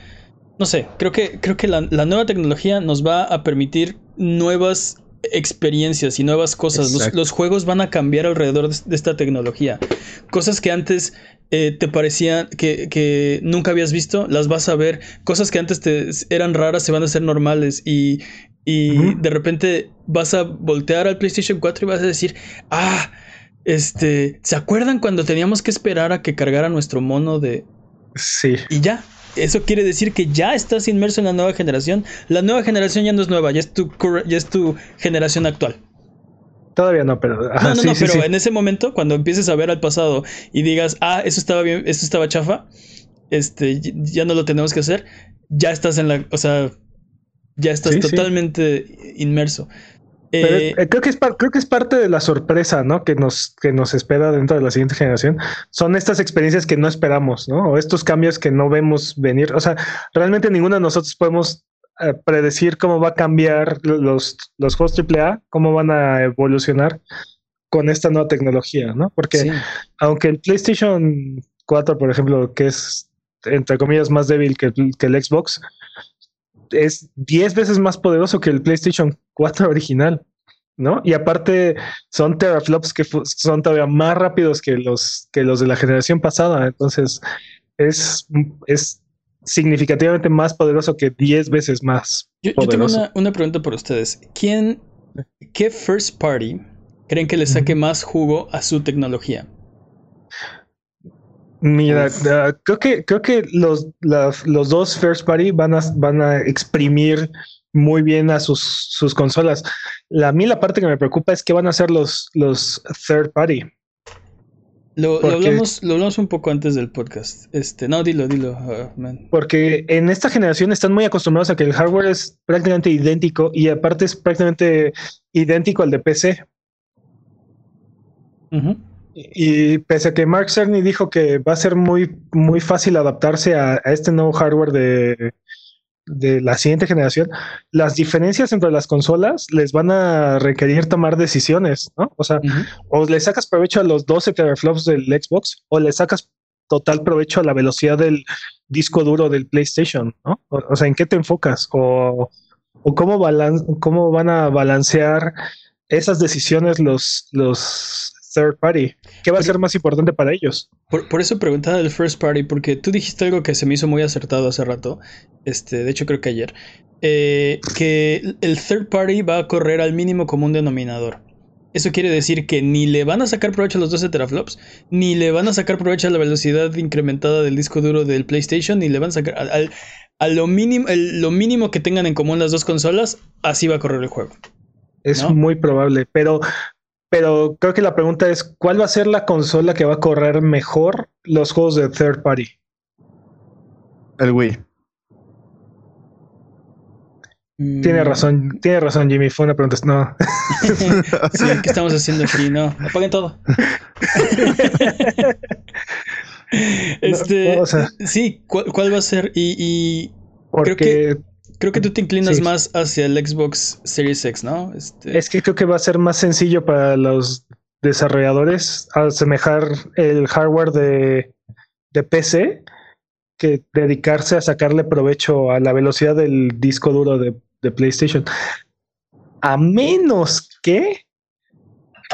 no sé, creo que, creo que la, la nueva tecnología nos va a permitir nuevas experiencias y nuevas cosas. Los, juegos van a cambiar alrededor de, esta tecnología. Cosas que antes eh, te parecían que, nunca habías visto, las vas a ver. Cosas que antes te eran raras se van a hacer normales y, de repente vas a voltear al PlayStation 4 y vas a decir, ah, este, ¿se acuerdan cuando teníamos que esperar a que cargara nuestro mono de... Sí. Y ya, eso quiere decir que ya estás inmerso en la nueva generación. La nueva generación ya no es nueva, ya es tu, ya es tu generación actual. Todavía no, pero. no, no, no, pero en ese momento, cuando empieces a ver al pasado y digas, ah, eso estaba bien, eso estaba chafa, este, ya no lo tenemos que hacer, ya estás en la. O sea, ya estás totalmente inmerso. Eh, eh, creo, que es creo que es parte de la sorpresa, ¿no? Que nos, que nos espera dentro de la siguiente generación. Son estas experiencias que no esperamos, ¿no? O estos cambios que no vemos venir. O sea, realmente ninguno de nosotros podemos eh, predecir cómo va a cambiar los, los juegos AAA, cómo van a evolucionar con esta nueva tecnología, ¿no? Porque aunque el PlayStation 4, por ejemplo, que es entre comillas, más débil que, que el Xbox, es 10 veces más poderoso que el PlayStation 4 original. ¿no? Y aparte son teraflops que son todavía más rápidos que los, que los de la generación pasada. Entonces es, es significativamente más poderoso que 10 veces más. Yo, yo tengo una, una, pregunta por ustedes. ¿Quién, qué first party creen que le saque más jugo a su tecnología? Mira, creo que creo que los, los dos first party van a, van a exprimir muy bien a sus, sus consolas. La, a mí la parte que me preocupa es que van a ser los, los third party. Lo, lo, hablamos, lo hablamos un poco antes del podcast. Este, no, dilo, dilo. Uh, Porque en esta generación están muy acostumbrados a que el hardware es prácticamente idéntico y aparte es prácticamente idéntico al de PC. Y, pese a que Mark Cerny dijo que va a ser muy, muy fácil adaptarse a, a este nuevo hardware de, de la siguiente generación, las diferencias entre las consolas les van a requerir tomar decisiones, ¿no? O sea, o le sacas provecho a los 12 teraflops del Xbox o le sacas total provecho a la velocidad del disco duro del PlayStation, ¿no? O, sea, ¿en qué te enfocas? O, o cómo, cómo van a balancear esas decisiones los, los third party? ¿Qué va a ser más importante para ellos? Por, eso preguntaba del first party, porque tú dijiste algo que se me hizo muy acertado hace rato, este, de hecho creo que ayer, eh, que el third party va a correr al mínimo común denominador. Eso quiere decir que ni le van a sacar provecho a los 12 teraflops, ni le van a sacar provecho a la velocidad incrementada del disco duro del PlayStation, ni le van a sacar al, a lo mínimo, lo mínimo que tengan en común las dos consolas, así va a correr el juego. Es muy probable, pero pero creo que la pregunta es, ¿cuál va a ser la consola que va a correr mejor los juegos de third party? El Wii. Tiene mm. razón, tiene razón, Jimmy. Fue una pregunta. No. sí, ¿qué estamos haciendo aquí? No, apaguen todo. este, sí, ¿cuál, va a ser? Y, y creo que Creo que tú te inclinas más hacia el Xbox Series X, ¿no? Este... Es que creo que va a ser más sencillo para los desarrolladores asemejar el hardware de, de PC que dedicarse a sacarle provecho a la velocidad del disco duro de, de PlayStation. A menos que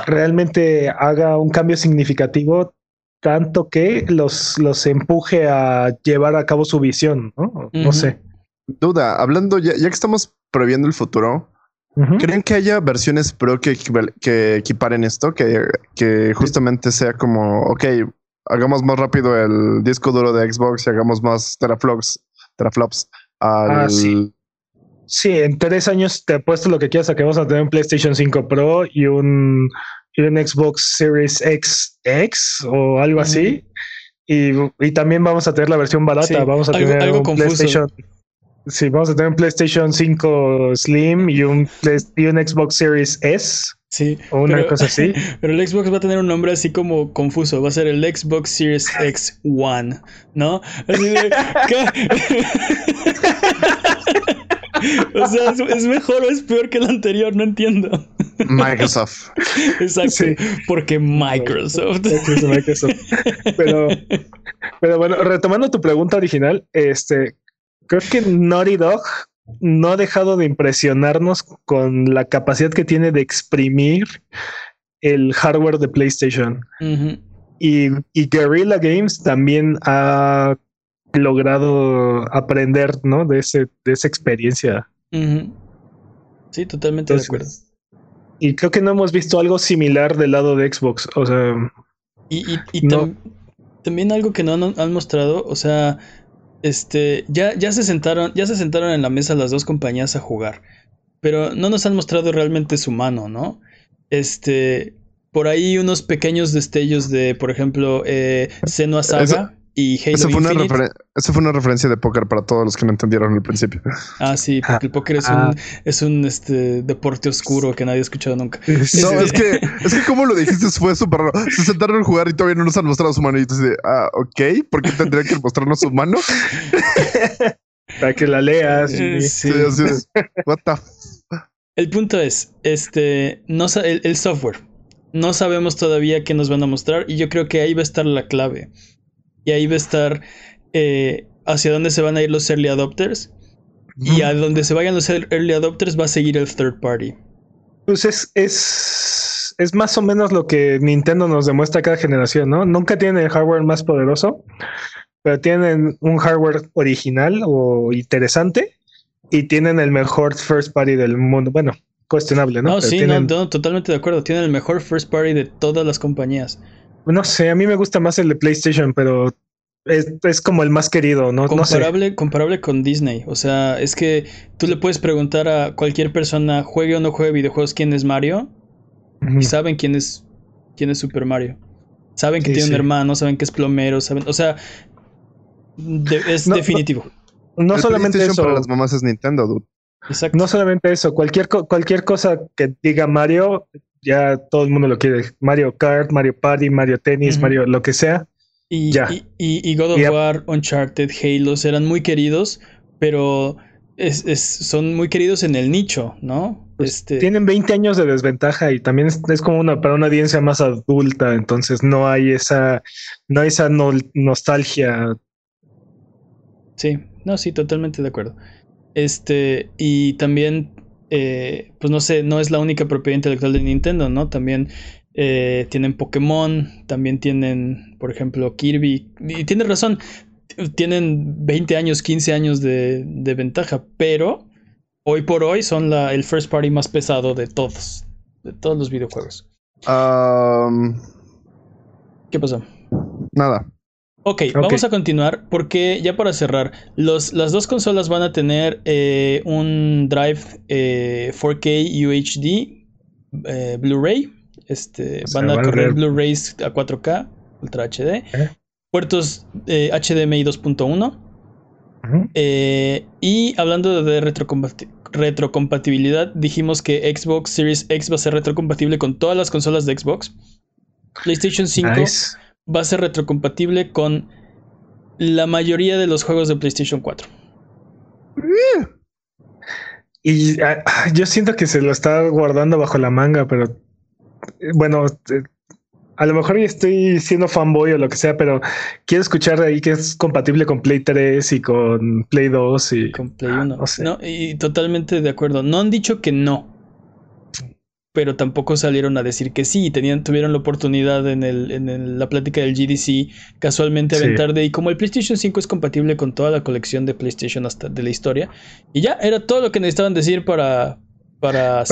realmente haga un cambio significativo tanto que los, los empuje a llevar a cabo su visión, ¿no? No sé. Duda, hablando, ya, ya que estamos previendo el futuro, ¿creen que haya versiones Pro que, que equiparen esto? Que, que justamente sea como, ok, hagamos más rápido el disco duro de Xbox y hagamos más teraflops, teraflops Ah, sí. Sí, en tres años te apuesto lo que quieras a que vamos a tener un PlayStation 5 Pro y un, y un Xbox Series X X o algo así. Y, y, también vamos a tener la versión barata. vamos a tener algo un PlayStation. Sí, vamos a tener un PlayStation 5 Slim y un, y un Xbox Series S. Sí. O una cosa así. Pero el Xbox va a tener un nombre así como confuso. Va a ser el Xbox Series X One, ¿no? Así de, ¿qué? o sea, ¿es, mejor o es peor que el anterior? No entiendo. Microsoft. Exacto. Porque Microsoft. Microsoft. Pero, pero bueno, retomando tu pregunta original, este, creo que Naughty Dog no ha dejado de impresionarnos con la capacidad que tiene de exprimir el hardware de PlayStation. y, y, Guerrilla Games también ha logrado aprender ¿no? de, ese, de esa experiencia. Sí, totalmente de acuerdo. Y creo que no hemos visto algo similar del lado de Xbox. O sea. Y, también algo que no han mostrado, o sea, este, ya, ya se sentaron, ya se sentaron en la mesa las dos compañías a jugar. Pero no nos han mostrado realmente su mano, ¿no? Este, por ahí unos pequeños destellos de, por ejemplo, eh, Senua Saga y Halo eso fue, Una eso fue una referencia de póker para todos los que no entendieron al principio. Ah, sí, porque el póker es un, ah. es un este, deporte oscuro que nadie ha escuchado nunca. No, es que, es que como lo dijiste fue súper raro. Se sentaron a jugar y todavía no nos han mostrado su mano. Y tú dices, ah, ok, ¿por qué tendrían que mostrarnos su mano? para que la leas. Eh, sí. What the el punto es, este, no el, el software. No sabemos todavía qué nos van a mostrar y yo creo que ahí va a estar la clave. Y ahí va a estar eh, hacia dónde se van a ir los early adopters. Y a donde se vayan los early adopters va a seguir el third party. Pues es, es, es más o menos lo que Nintendo nos demuestra cada generación, ¿no? Nunca tienen el hardware más poderoso, pero tienen un hardware original o interesante y tienen el mejor first party del mundo. Bueno, cuestionable, ¿no? No, sí, no, totalmente de acuerdo. Tienen el mejor first party de todas las compañías. No sé, a mí me gusta más el de PlayStation, pero es, como el más querido, ¿no? Comparable, comparable con Disney. O sea, es que tú le puedes preguntar a cualquier persona, juegue o no juegue videojuegos, quién es Mario. Y saben quién es, quién es Super Mario. Saben que tiene un hermano, saben que es plomero, saben. O sea, es definitivo. No, solamente eso. Para las mamás es Nintendo, dude. Exacto. No solamente eso, cualquier, cualquier cosa que diga Mario, ya todo el mundo lo quiere. Mario Kart, Mario Party, Mario Tennis, Mario lo que sea. Y, y, God of War, Uncharted, Halo eran muy queridos, pero es, son muy queridos en el nicho, ¿no? Pues este... Tienen 20 años de desventaja y también es, como una para una audiencia más adulta, entonces no hay esa, no hay esa nostalgia. Sí, no, sí, totalmente de acuerdo. Este, y también, eh, pues no sé, no es la única propiedad intelectual de Nintendo, ¿no? También eh, tienen Pokémon, también tienen, por ejemplo, Kirby. Y tienes razón, tienen 20 años, 15 años de, ventaja, pero hoy por hoy son la, el first party más pesado de todos, de todos los videojuegos. ¿Qué pasó? Nada. Ok, vamos a continuar porque ya para cerrar, los, las dos consolas van a tener eh, un drive 4K eh, UHD Blu-ray este, van a correr Blu-rays a 4K, Ultra HD. Puertos HDMI eh, 2.1. Eh, y hablando de retrocompatibilidad, dijimos que Xbox Series X va a ser retrocompatible con todas las consolas de Xbox. PlayStation 5 va a ser retrocompatible con la mayoría de los juegos de PlayStation 4. Y ah, yo siento que se lo está guardando bajo la manga, pero bueno, eh, a lo mejor estoy siendo fanboy o lo que sea, pero quiero escuchar ahí que es compatible con Play 3 y con Play 2 y con Play 1. no, y totalmente de acuerdo. No han dicho que no, pero tampoco salieron a decir que sí. Tenían, tuvieron la oportunidad en, el, en la plática del GDC casualmente aventar de y como el PlayStation 5 es compatible con toda la colección de PlayStation hasta de la historia. Y ya era todo lo que necesitaban decir para, para,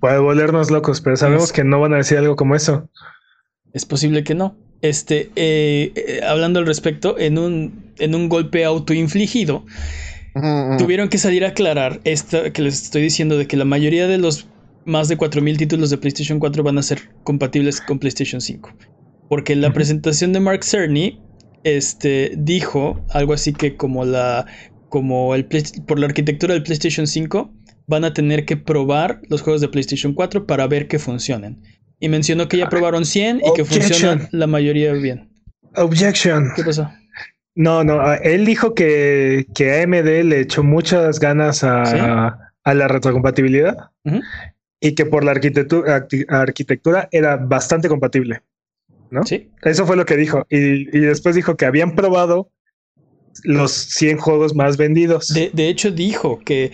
para, volvernos locos, pero sabemos que no van a decir algo como eso. Es posible que no. Este, eh, eh, hablando al respecto, en un, en un golpe autoinfligido, tuvieron que salir a aclarar esto que les estoy diciendo de que la mayoría de los más de 4.000 títulos de PlayStation 4 van a ser compatibles con PlayStation 5. Porque en la presentación de Mark Cerny este, dijo algo así que como la como el por la arquitectura del PlayStation 5 van a tener que probar los juegos de PlayStation 4 para ver que funcionen. Y mencionó que ya ah, probaron 100 y que funcionan la mayoría bien. Objection. ¿Qué pasó? No, no, ah, él dijo que, que AMD le echó muchas ganas a, la retrocompatibilidad y que por la arquitectura, arquitectura era bastante compatible. ¿No? Sí. Eso fue lo que dijo. Y, después dijo que habían probado los 100 juegos más vendidos. De, de hecho, dijo que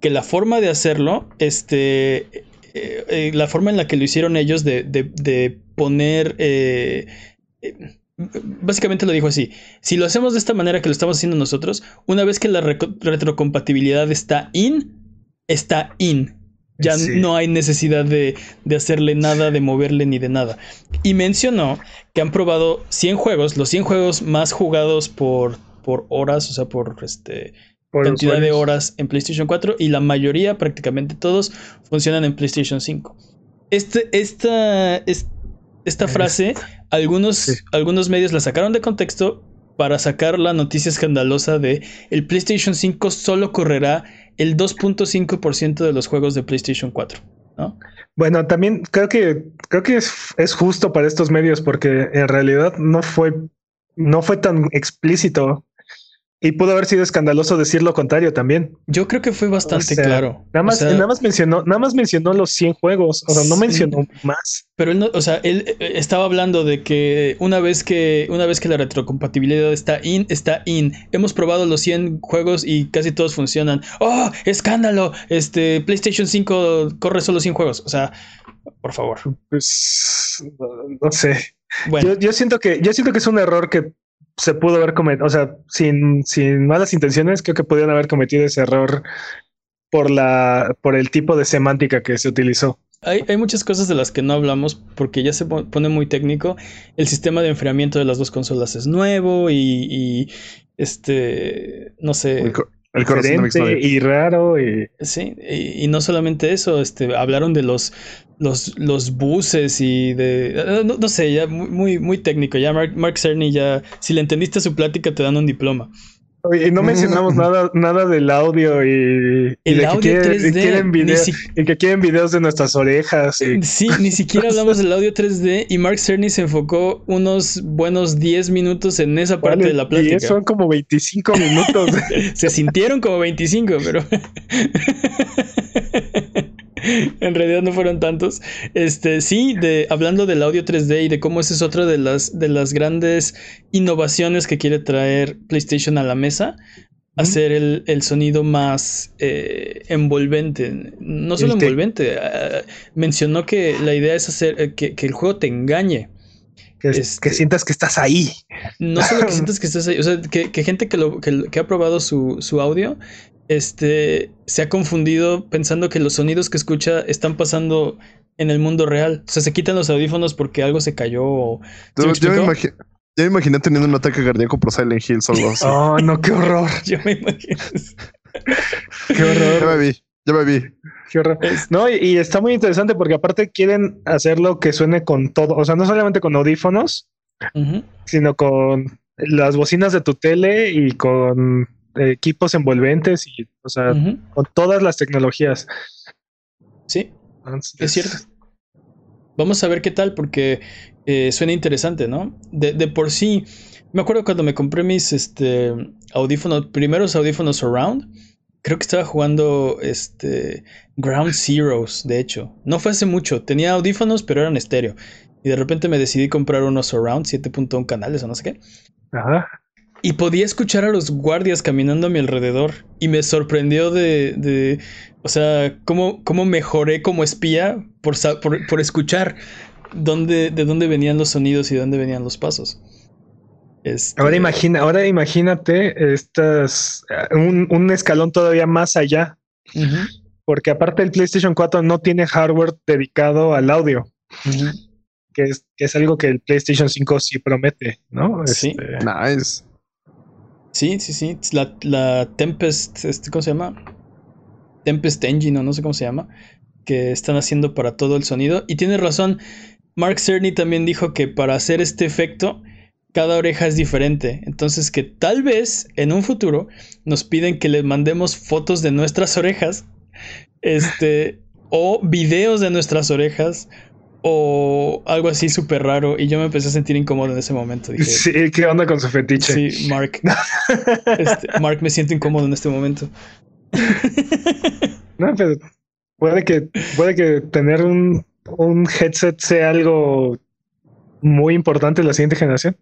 que la forma de hacerlo, este, eh, eh, la forma en la que lo hicieron ellos de, de, poner... Eh, básicamente lo dijo así, si lo hacemos de esta manera que lo estamos haciendo nosotros, una vez que la retrocompatibilidad está in, está in. Ya no hay necesidad de, de, hacerle nada, de moverle ni de nada. Y mencionó que han probado 100 juegos, los 100 juegos más jugados por, por horas, o sea, por este, cantidad de horas en PlayStation 4 y la mayoría, prácticamente todos, funcionan en PlayStation 5. Este, esta, esta frase, algunos, algunos medios la sacaron de contexto para sacar la noticia escandalosa de el PlayStation 5 solo correrá el 2.5% de los juegos de PlayStation 4. ¿no? Bueno, también creo que creo que es, es, justo para estos medios porque en realidad no fue no fue tan explícito Y pudo haber sido escandaloso decir lo contrario también. Yo creo que fue bastante O sea, claro. Nada más, O sea, nada más mencionó, nada más mencionó los 100 juegos. O sea, no Sí. mencionó más. Pero él no, o sea, él eh, estaba hablando de que una vez que una vez que la retrocompatibilidad está in, está in. Hemos probado los 100 juegos y casi todos funcionan. ¡Oh, escándalo! Este PlayStation 5 corre solo 100 juegos, o sea, por favor. Pues no, no sé. Bueno, Yo, yo siento que, yo siento que es un error que se pudo haber cometido. O sea, sin, sin malas intenciones, creo que pudieron haber cometido ese error por la, por el tipo de semántica que se utilizó. hay, hay muchas cosas de las que no hablamos porque ya se po- pone muy técnico. El sistema de enfriamiento de las dos consolas es nuevo y, y, este, no sé. El, co- el Diferente y raro y Sí, y, y no solamente eso, este, hablaron de los, los, los buses y de, eh, no, no sé, ya muy, muy, muy técnico, ya Mark, Mark Cerny ya, si le entendiste su plática te dan un diploma. Y no mencionamos nada, nada del audio y, y de que audio quieren, y 3D, quieren video- si- y que quieren videos de nuestras orejas. Y, sí, ni siquiera hablamos del audio 3D y Mark Cerny se enfocó unos buenos 10 minutos en esa parte Vale, de la y plática. son como 25 minutos. Se sintieron como 25, pero en realidad no fueron tantos. Este, sí, de, hablando del audio 3D y de cómo esa es otra de las, de las grandes innovaciones que quiere traer PlayStation a la mesa. Hacer el, el sonido más eh, envolvente. No solo envolvente. ah, mencionó que la idea es hacer eh, que, que el juego te engañe. que, Este- que sientas que estás ahí. No solo que sientas que estás ahí, o sea, que, que gente que, lo, que, que ha probado su, su audio este, se ha confundido pensando que los sonidos que escucha están pasando en el mundo real. O sea, se quitan los audífonos porque algo se cayó. o- ¿Sí me Yo, me explico? imagi- yo me imaginé teniendo un ataque cardíaco por Silent Hill solo así. Oh, no, qué horror. Yo me imagino. Qué Ya me horror. vi, ya me vi. Qué horror. No, y, y está muy interesante porque aparte quieren hacerlo que suene con todo. O sea, no solamente con audífonos, sino con las bocinas de tu tele y con equipos envolventes y, o sea, con todas las tecnologías. Sí, Entonces, es cierto. Vamos a ver qué tal, porque eh, suena interesante, ¿no? De, de por sí, me acuerdo cuando me compré mis este, audífonos, primeros audífonos surround, creo que estaba jugando este, Ground Zeroes, de hecho. No fue hace mucho, tenía audífonos, pero eran estéreo. Y de repente me decidí comprar unos surround, 7.1 canales o no sé qué. Ajá. Y podía escuchar a los guardias caminando a mi alrededor. Y me sorprendió de. de o sea, cómo, cómo mejoré como espía por, por, por escuchar dónde, de dónde venían los sonidos y de dónde venían los pasos. Este, Ahora imagina, ahora imagínate estas un, un escalón todavía más allá, porque aparte el PlayStation 4 no tiene hardware dedicado al audio, que es, que es algo que el PlayStation 5 sí promete, ¿no? Sí. Este, Nice. Sí, sí, sí. La, la Tempest, este, ¿cómo se llama? Tempest Engine, o no sé cómo se llama. Que están haciendo para todo el sonido. Y tiene razón. Mark Cerny también dijo que para hacer este efecto, cada oreja es diferente. Entonces, que tal vez en un futuro nos piden que les mandemos fotos de nuestras orejas. Este. O videos de nuestras orejas. O algo así súper raro. Y yo me empecé a sentir incómodo en ese momento. Dije, sí, ¿qué onda con su fetiche? Sí, Mark. Este, Mark, me siento incómodo en este momento. No, pero puede que, puede que tener un, un headset sea algo muy importante en la siguiente generación.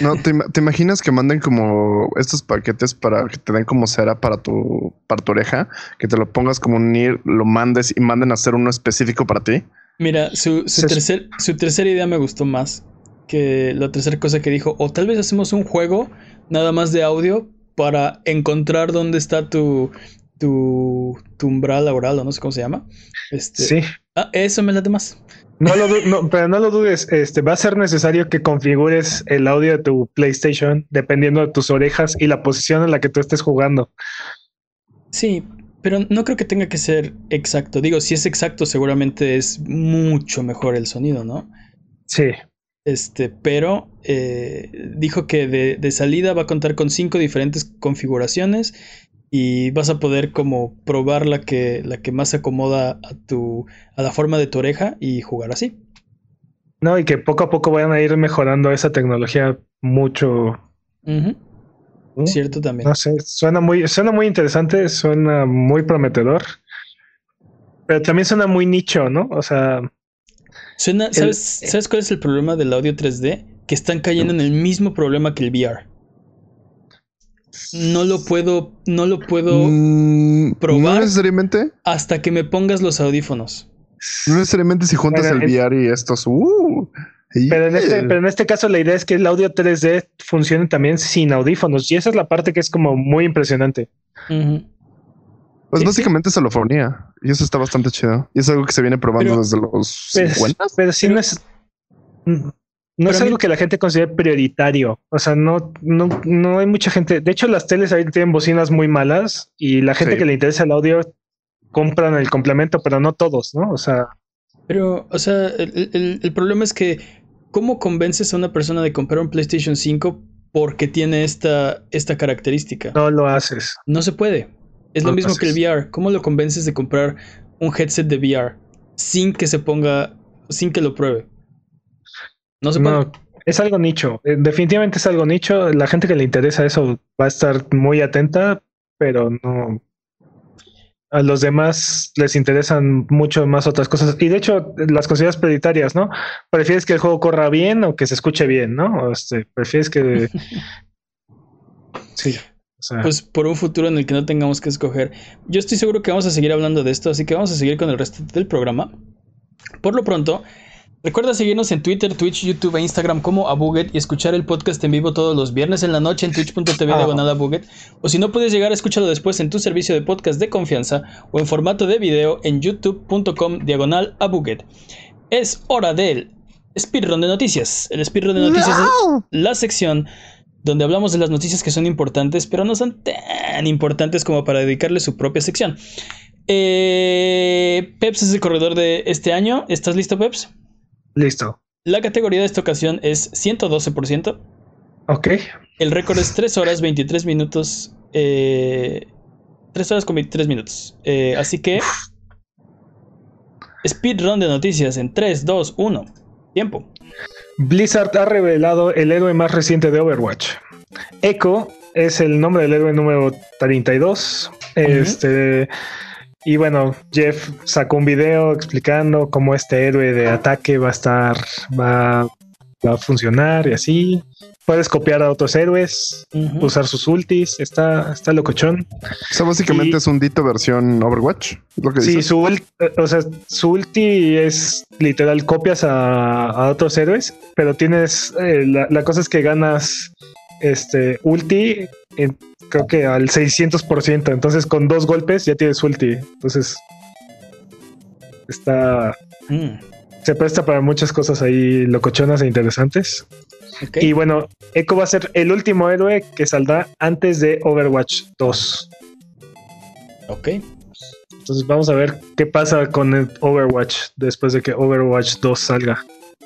No, ¿te, te imaginas que manden como estos paquetes para que te den como cera para tu, para tu oreja? Que te lo pongas como un ear, lo mandes y manden a hacer uno específico para ti. Mira, su, su, Se- tercer, su tercera idea me gustó más que la tercera cosa que dijo. O tal vez hacemos un juego nada más de audio para encontrar dónde está tu, tu, tu umbral oral o no sé cómo se llama. Este, Sí. Ah, eso me late más. No lo no, pero no lo dudes, este va a ser necesario que configures el audio de tu PlayStation dependiendo de tus orejas y la posición en la que tú estés jugando. Sí, pero no creo que tenga que ser exacto. Digo, si es exacto, seguramente es mucho mejor el sonido, ¿no? Sí. Este, pero eh, dijo que de, de salida va a contar con cinco diferentes configuraciones y vas a poder como probar la que, la que más se acomoda a tu, a la forma de tu oreja y jugar así. No, y que poco a poco vayan a ir mejorando esa tecnología mucho. Ujú. Cierto también. No sé, suena muy, suena muy interesante, suena muy prometedor. Pero también suena muy nicho, ¿no? O sea. Suena, ¿sabes, ¿Sabes cuál es el problema del audio 3D? Que están cayendo en el mismo problema que el VR. No lo puedo, no lo puedo Mm, probar. No necesariamente. hasta que me pongas los audífonos. No necesariamente si juntas el VR y estos. Uh, Pero en, este, pero en este caso la idea es que el audio 3D funcione también sin audífonos y esa es la parte que es como muy impresionante. Pues sí, básicamente es holofonía. Y eso está bastante chido. Y es algo que se viene probando Pero- desde los Pero, 50. pero sí no es no es algo que la gente considere prioritario. O sea, no, no, no hay mucha gente. De hecho, las teles ahí tienen bocinas muy malas y la gente Sí. que le interesa el audio compran el complemento, pero no todos, ¿no? O sea, Pero, o sea, el, el- el problema es que, ¿cómo convences a una persona de comprar un PlayStation 5 porque tiene esta, esta característica? No, no lo haces. se puede. Es No lo lo mismo que el. VR. ¿Cómo lo convences de comprar un headset de VR sin que se ponga, sin que lo pruebe? No se puede. No, es algo nicho. Eh, Definitivamente es algo nicho. La gente que le interesa eso va a estar muy atenta, pero no. A los demás les interesan mucho más otras cosas. Y de hecho, las consideras prioritarias, ¿no? ¿Prefieres que el juego corra bien o que se escuche bien, no? O este, prefieres que. Sí. O sea, Pues por un futuro en el que no tengamos que escoger. Yo estoy seguro que vamos a seguir hablando de esto, así que vamos a seguir con el resto del programa. Por lo pronto, recuerda seguirnos en Twitter, Twitch, YouTube e Instagram como Abuget y escuchar el podcast en vivo todos los viernes en la noche en twitch.tv Ah. diagonal Abuget. O si no puedes llegar, escúchalo después en tu servicio de podcast de confianza o en formato de video en youtube.com diagonal Abuget. Es hora del speedrun de noticias. El speedrun de noticias es la sección donde hablamos de las noticias que son importantes, pero no son tan importantes como para dedicarle su propia sección. Eh, Peps es el corredor de este año. ¿Estás listo, Peps? Listo. La categoría de esta ocasión es 112%. Ok. El récord es 3 horas 23 minutos. Eh, 3 horas con 23 minutos. Eh, así que. Speedrun de noticias en 3, 2, 1. Tiempo. Blizzard ha revelado el héroe más reciente de Overwatch. Echo es el nombre del héroe número 32. Este. Y bueno, Jeff sacó un video explicando cómo este héroe de ataque va a estar, va, va a funcionar y así. Puedes copiar a otros héroes, usar sus ultis, está, está locochón. O sea, básicamente Y- es un Dito versión Overwatch. Lo que Sí, dices. su, ult- eh, o sea, su ulti es literal copias a, a otros héroes, pero tienes eh, la, la cosa es que ganas este ulti en- creo que al 600%, entonces con dos golpes ya tienes ulti. Entonces está Mm, se presta para muchas cosas ahí locochonas e interesantes. Y bueno, Echo va a ser el último héroe que saldrá antes de Overwatch 2. Ok. Entonces vamos a ver qué pasa con el Overwatch después de que Overwatch 2 salga.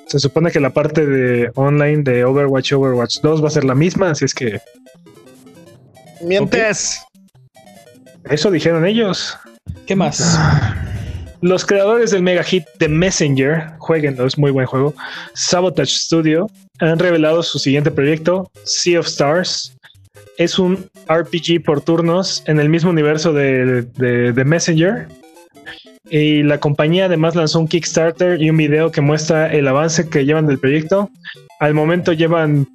Se supone que la parte de online de Overwatch y Overwatch 2 va a ser la misma, así es que Mientes. eso dijeron ellos. ¿Qué más? Los creadores del mega hit The Messenger, jueguenlo, es muy buen juego. Sabotage Studio han revelado su siguiente proyecto, Sea of Stars. Es un RPG por turnos en el mismo universo de, de The Messenger. Y la compañía además lanzó un Kickstarter y un video que muestra el avance que llevan del proyecto. Al momento llevan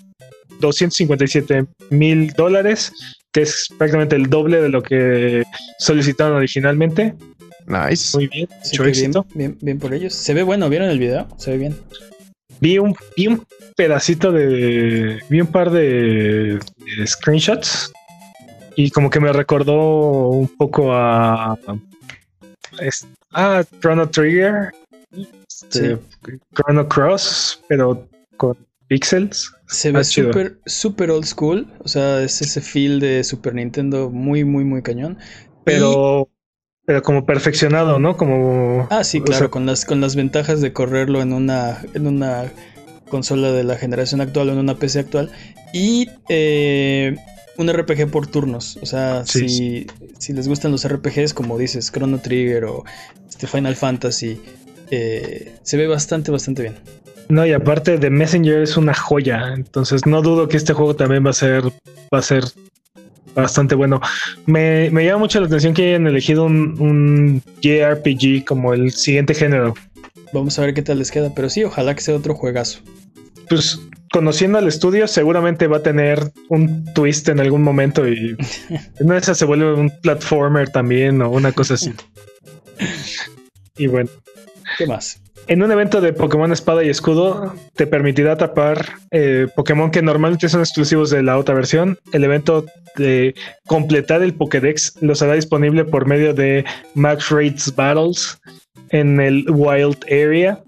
257 mil dólares, que es prácticamente el doble de lo que solicitaron originalmente. Nice. Muy bien, bien, éxito. bien, bien por ellos. Se ve bueno, ¿vieron el video? Se ve bien. Vi un, vi un pedacito de. Vi un par de, de screenshots y como que me recordó un poco a. es- ah, Chrono Trigger, este, Chrono Cross, pero con pixels. Se ve Ah, súper, súper old school. O sea, es ese feel de Super Nintendo muy, muy, muy cañón. Pero, pero como perfeccionado, ¿no? Como. Ah, sí, o claro, sea, con las, con las ventajas de correrlo en una, en una consola de la generación actual o en una PC actual. Y eh, un RPG por turnos. O sea, Sí, si, si les gustan los RPGs, como dices, Chrono Trigger o este Final Fantasy, eh, se ve bastante, bastante bien. No, y aparte de Messenger es una joya. Entonces no dudo que este juego también va a ser, va a ser bastante bueno. Me, me llama mucho la atención que hayan elegido un, un JRPG como el siguiente género. Vamos a ver qué tal les queda, pero sí, ojalá que sea otro juegazo. Pues conociendo al estudio, seguramente va a tener un twist en algún momento y de esas se vuelve un platformer también o una cosa así. Y bueno, ¿Qué más? En un evento de Pokémon Espada y Escudo te permitirá atrapar eh, Pokémon que normalmente son exclusivos de la otra versión. El evento de completar el Pokédex los hará disponible por medio de Max Rates Battles en el Wild Area.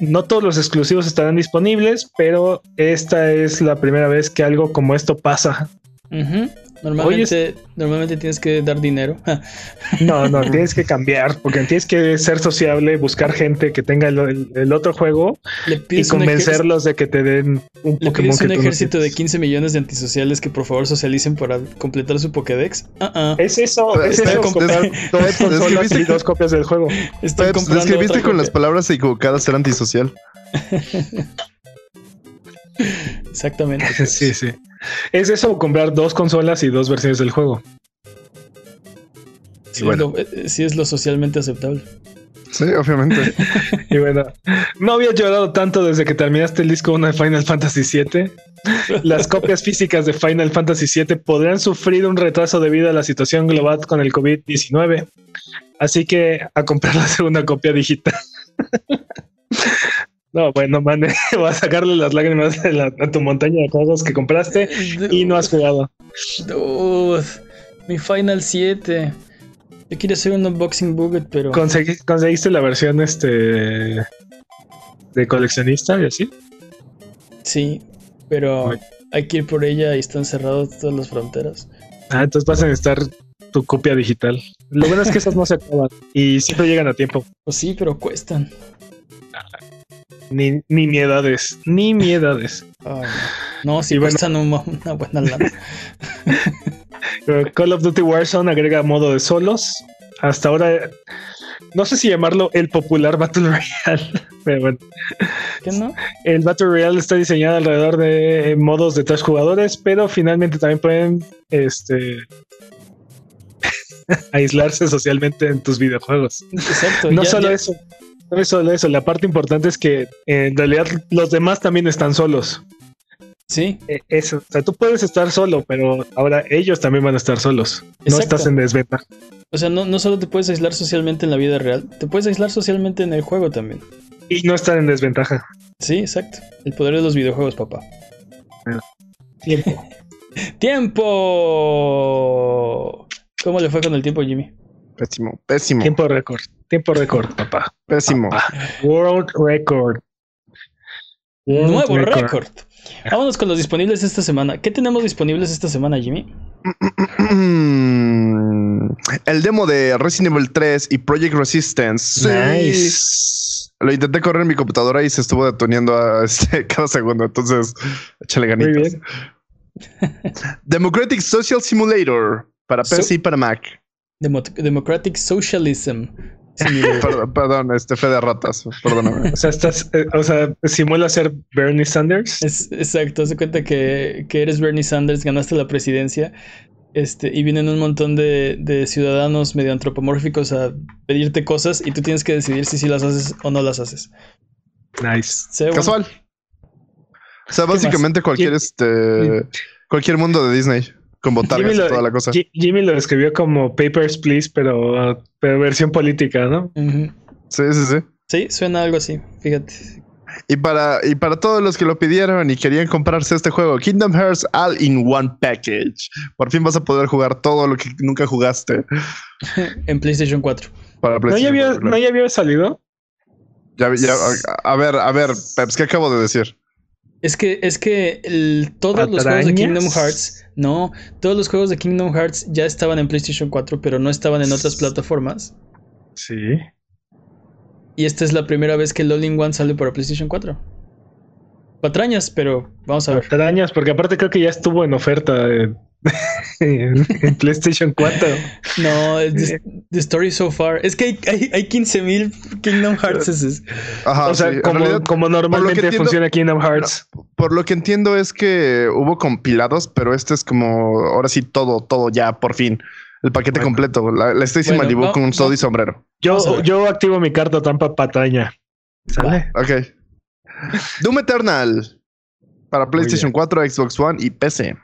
No todos los exclusivos estarán disponibles, pero esta es la primera vez que algo como esto pasa. Normalmente, normalmente tienes que dar dinero. No, no, tienes que cambiar, porque tienes que ser sociable, buscar gente que tenga el, el- el otro juego y convencerlos de que te den un le Pokémon pides que un tú no ejército de tienes. 15 millones de antisociales que por favor socialicen para completar su Pokédex. Ah, ah. Es eso, es Está eso, comprar dos que consolas y que- dos copias del juego. Estoy Peps, comprando describiste con las palabras equivocadas ser antisocial. Exactamente. Sí, sí. Es eso, comprar dos consolas y dos versiones del juego. Sí, bueno. es lo, eh, sí es lo socialmente aceptable. Sí, obviamente. Y bueno, no había llorado tanto desde que terminaste el disco 1 de Final Fantasy VII. Las copias físicas de Final Fantasy VII podrían sufrir un retraso debido a la situación global con el COVID-19. Así que a comprar la segunda copia digital. No, bueno, man, va a sacarle las lágrimas de la- a tu montaña de juegos que compraste y no has jugado. Dude, mi Final 7. Yo quería hacer un unboxing buget, pero Consegui- ¿Conseguiste la versión este de coleccionista y así? sí, pero Ay. hay que ir por ella y están cerradas todas las fronteras. Ah, entonces vas a necesitar tu copia digital. Lo bueno es que esas no se acaban y siempre llegan a tiempo. Pues sí, pero cuestan. Ni, ni miedades, ni miedades. Ay, no, Y bueno. cuestan un una buena lana. Call of Duty Warzone agrega modo de solos. Hasta ahora, no sé si llamarlo el popular Battle Royale, pero bueno. ¿Qué no? El Battle Royale está diseñado alrededor de modos de tres jugadores, pero finalmente también pueden este, aislarse socialmente en tus videojuegos. Exacto. No ya- solo ya- eso, no es solo eso. La parte importante es que en realidad los demás también están solos. Sí, Eh, Eso, o sea, tú puedes estar solo, pero ahora ellos también van a estar solos. No estás en desventaja. o sea, no, no solo te puedes aislar socialmente en la vida real, te puedes aislar socialmente en el juego también. Y no estar en desventaja. Sí, exacto. El poder de los videojuegos, papá. Tiempo. ¡Tiempo! ¿Cómo le fue con el tiempo, Jimmy? Pésimo, pésimo, Tiempo récord. Tiempo récord, papá. pésimo. World record. World Nuevo récord. Vámonos con los disponibles esta semana. ¿Qué tenemos disponibles esta semana, Jimmy? El demo de Resident Evil 3 y Project Resistance. Sí. Nice. Lo intenté correr en mi computadora y se estuvo detoniendo a este, cada segundo. Entonces, échale Muy ganitas. bien. Democratic Social Simulator para So- PC y para Mac. Demo- Democratic Socialism. Perdón, perdón, este fe de ratas. Perdóname. O sea, estás, eh, o sea, simula ser Bernie Sanders. Es, exacto, se cuenta que, que eres Bernie Sanders, ganaste la presidencia. Este, y vienen un montón de, de ciudadanos medio antropomórficos a pedirte cosas y tú tienes que decidir si sí las haces o no las haces. Nice. Casual. O sea, básicamente cualquier este cualquier mundo de Disney con botargas Jimmy y lo- toda la cosa. Ji- Jimmy lo describió como Papers, Please, pero, pero versión política, ¿no? Sí, sí, sí. Sí, suena algo así, fíjate. Y para, y para todos los que lo pidieron y querían comprarse este juego, Kingdom Hearts All in One Package. Por fin vas a poder jugar todo lo que nunca jugaste en PlayStation 4. para ¿No ya, PlayStation había, 4, ¿No ya había salido? Ya- ya- a, a ver, a ver, Peps, ¿qué acabo de decir? Es que, es que el- todos los juegos de ¿Patrañas? Kingdom Hearts, no, todos los juegos de Kingdom Hearts ya estaban en PlayStation 4, pero no estaban en otras plataformas. Sí. Y esta es la primera vez que el All in One sale para PlayStation 4. Patrañas, pero vamos a ver. Arañas, porque aparte creo que ya estuvo en oferta eh, en, PlayStation 4. No, es the, the story so far. Es que hay, hay, hay 15.000 Kingdom Hearts. Ajá, o sea, sí, como, realidad, como normalmente entiendo- funciona Kingdom Hearts. por lo que entiendo es que hubo compilados, pero este es como ahora sí todo, todo ya, por fin. El paquete Bueno. completo. La, la Stacy Bueno, Malibu con un todo y sombrero. Yo, yo activo mi carta trampa patraña. ¿Sale? Ok. Doom Eternal. Para PlayStation bien. 4, Xbox One y PC.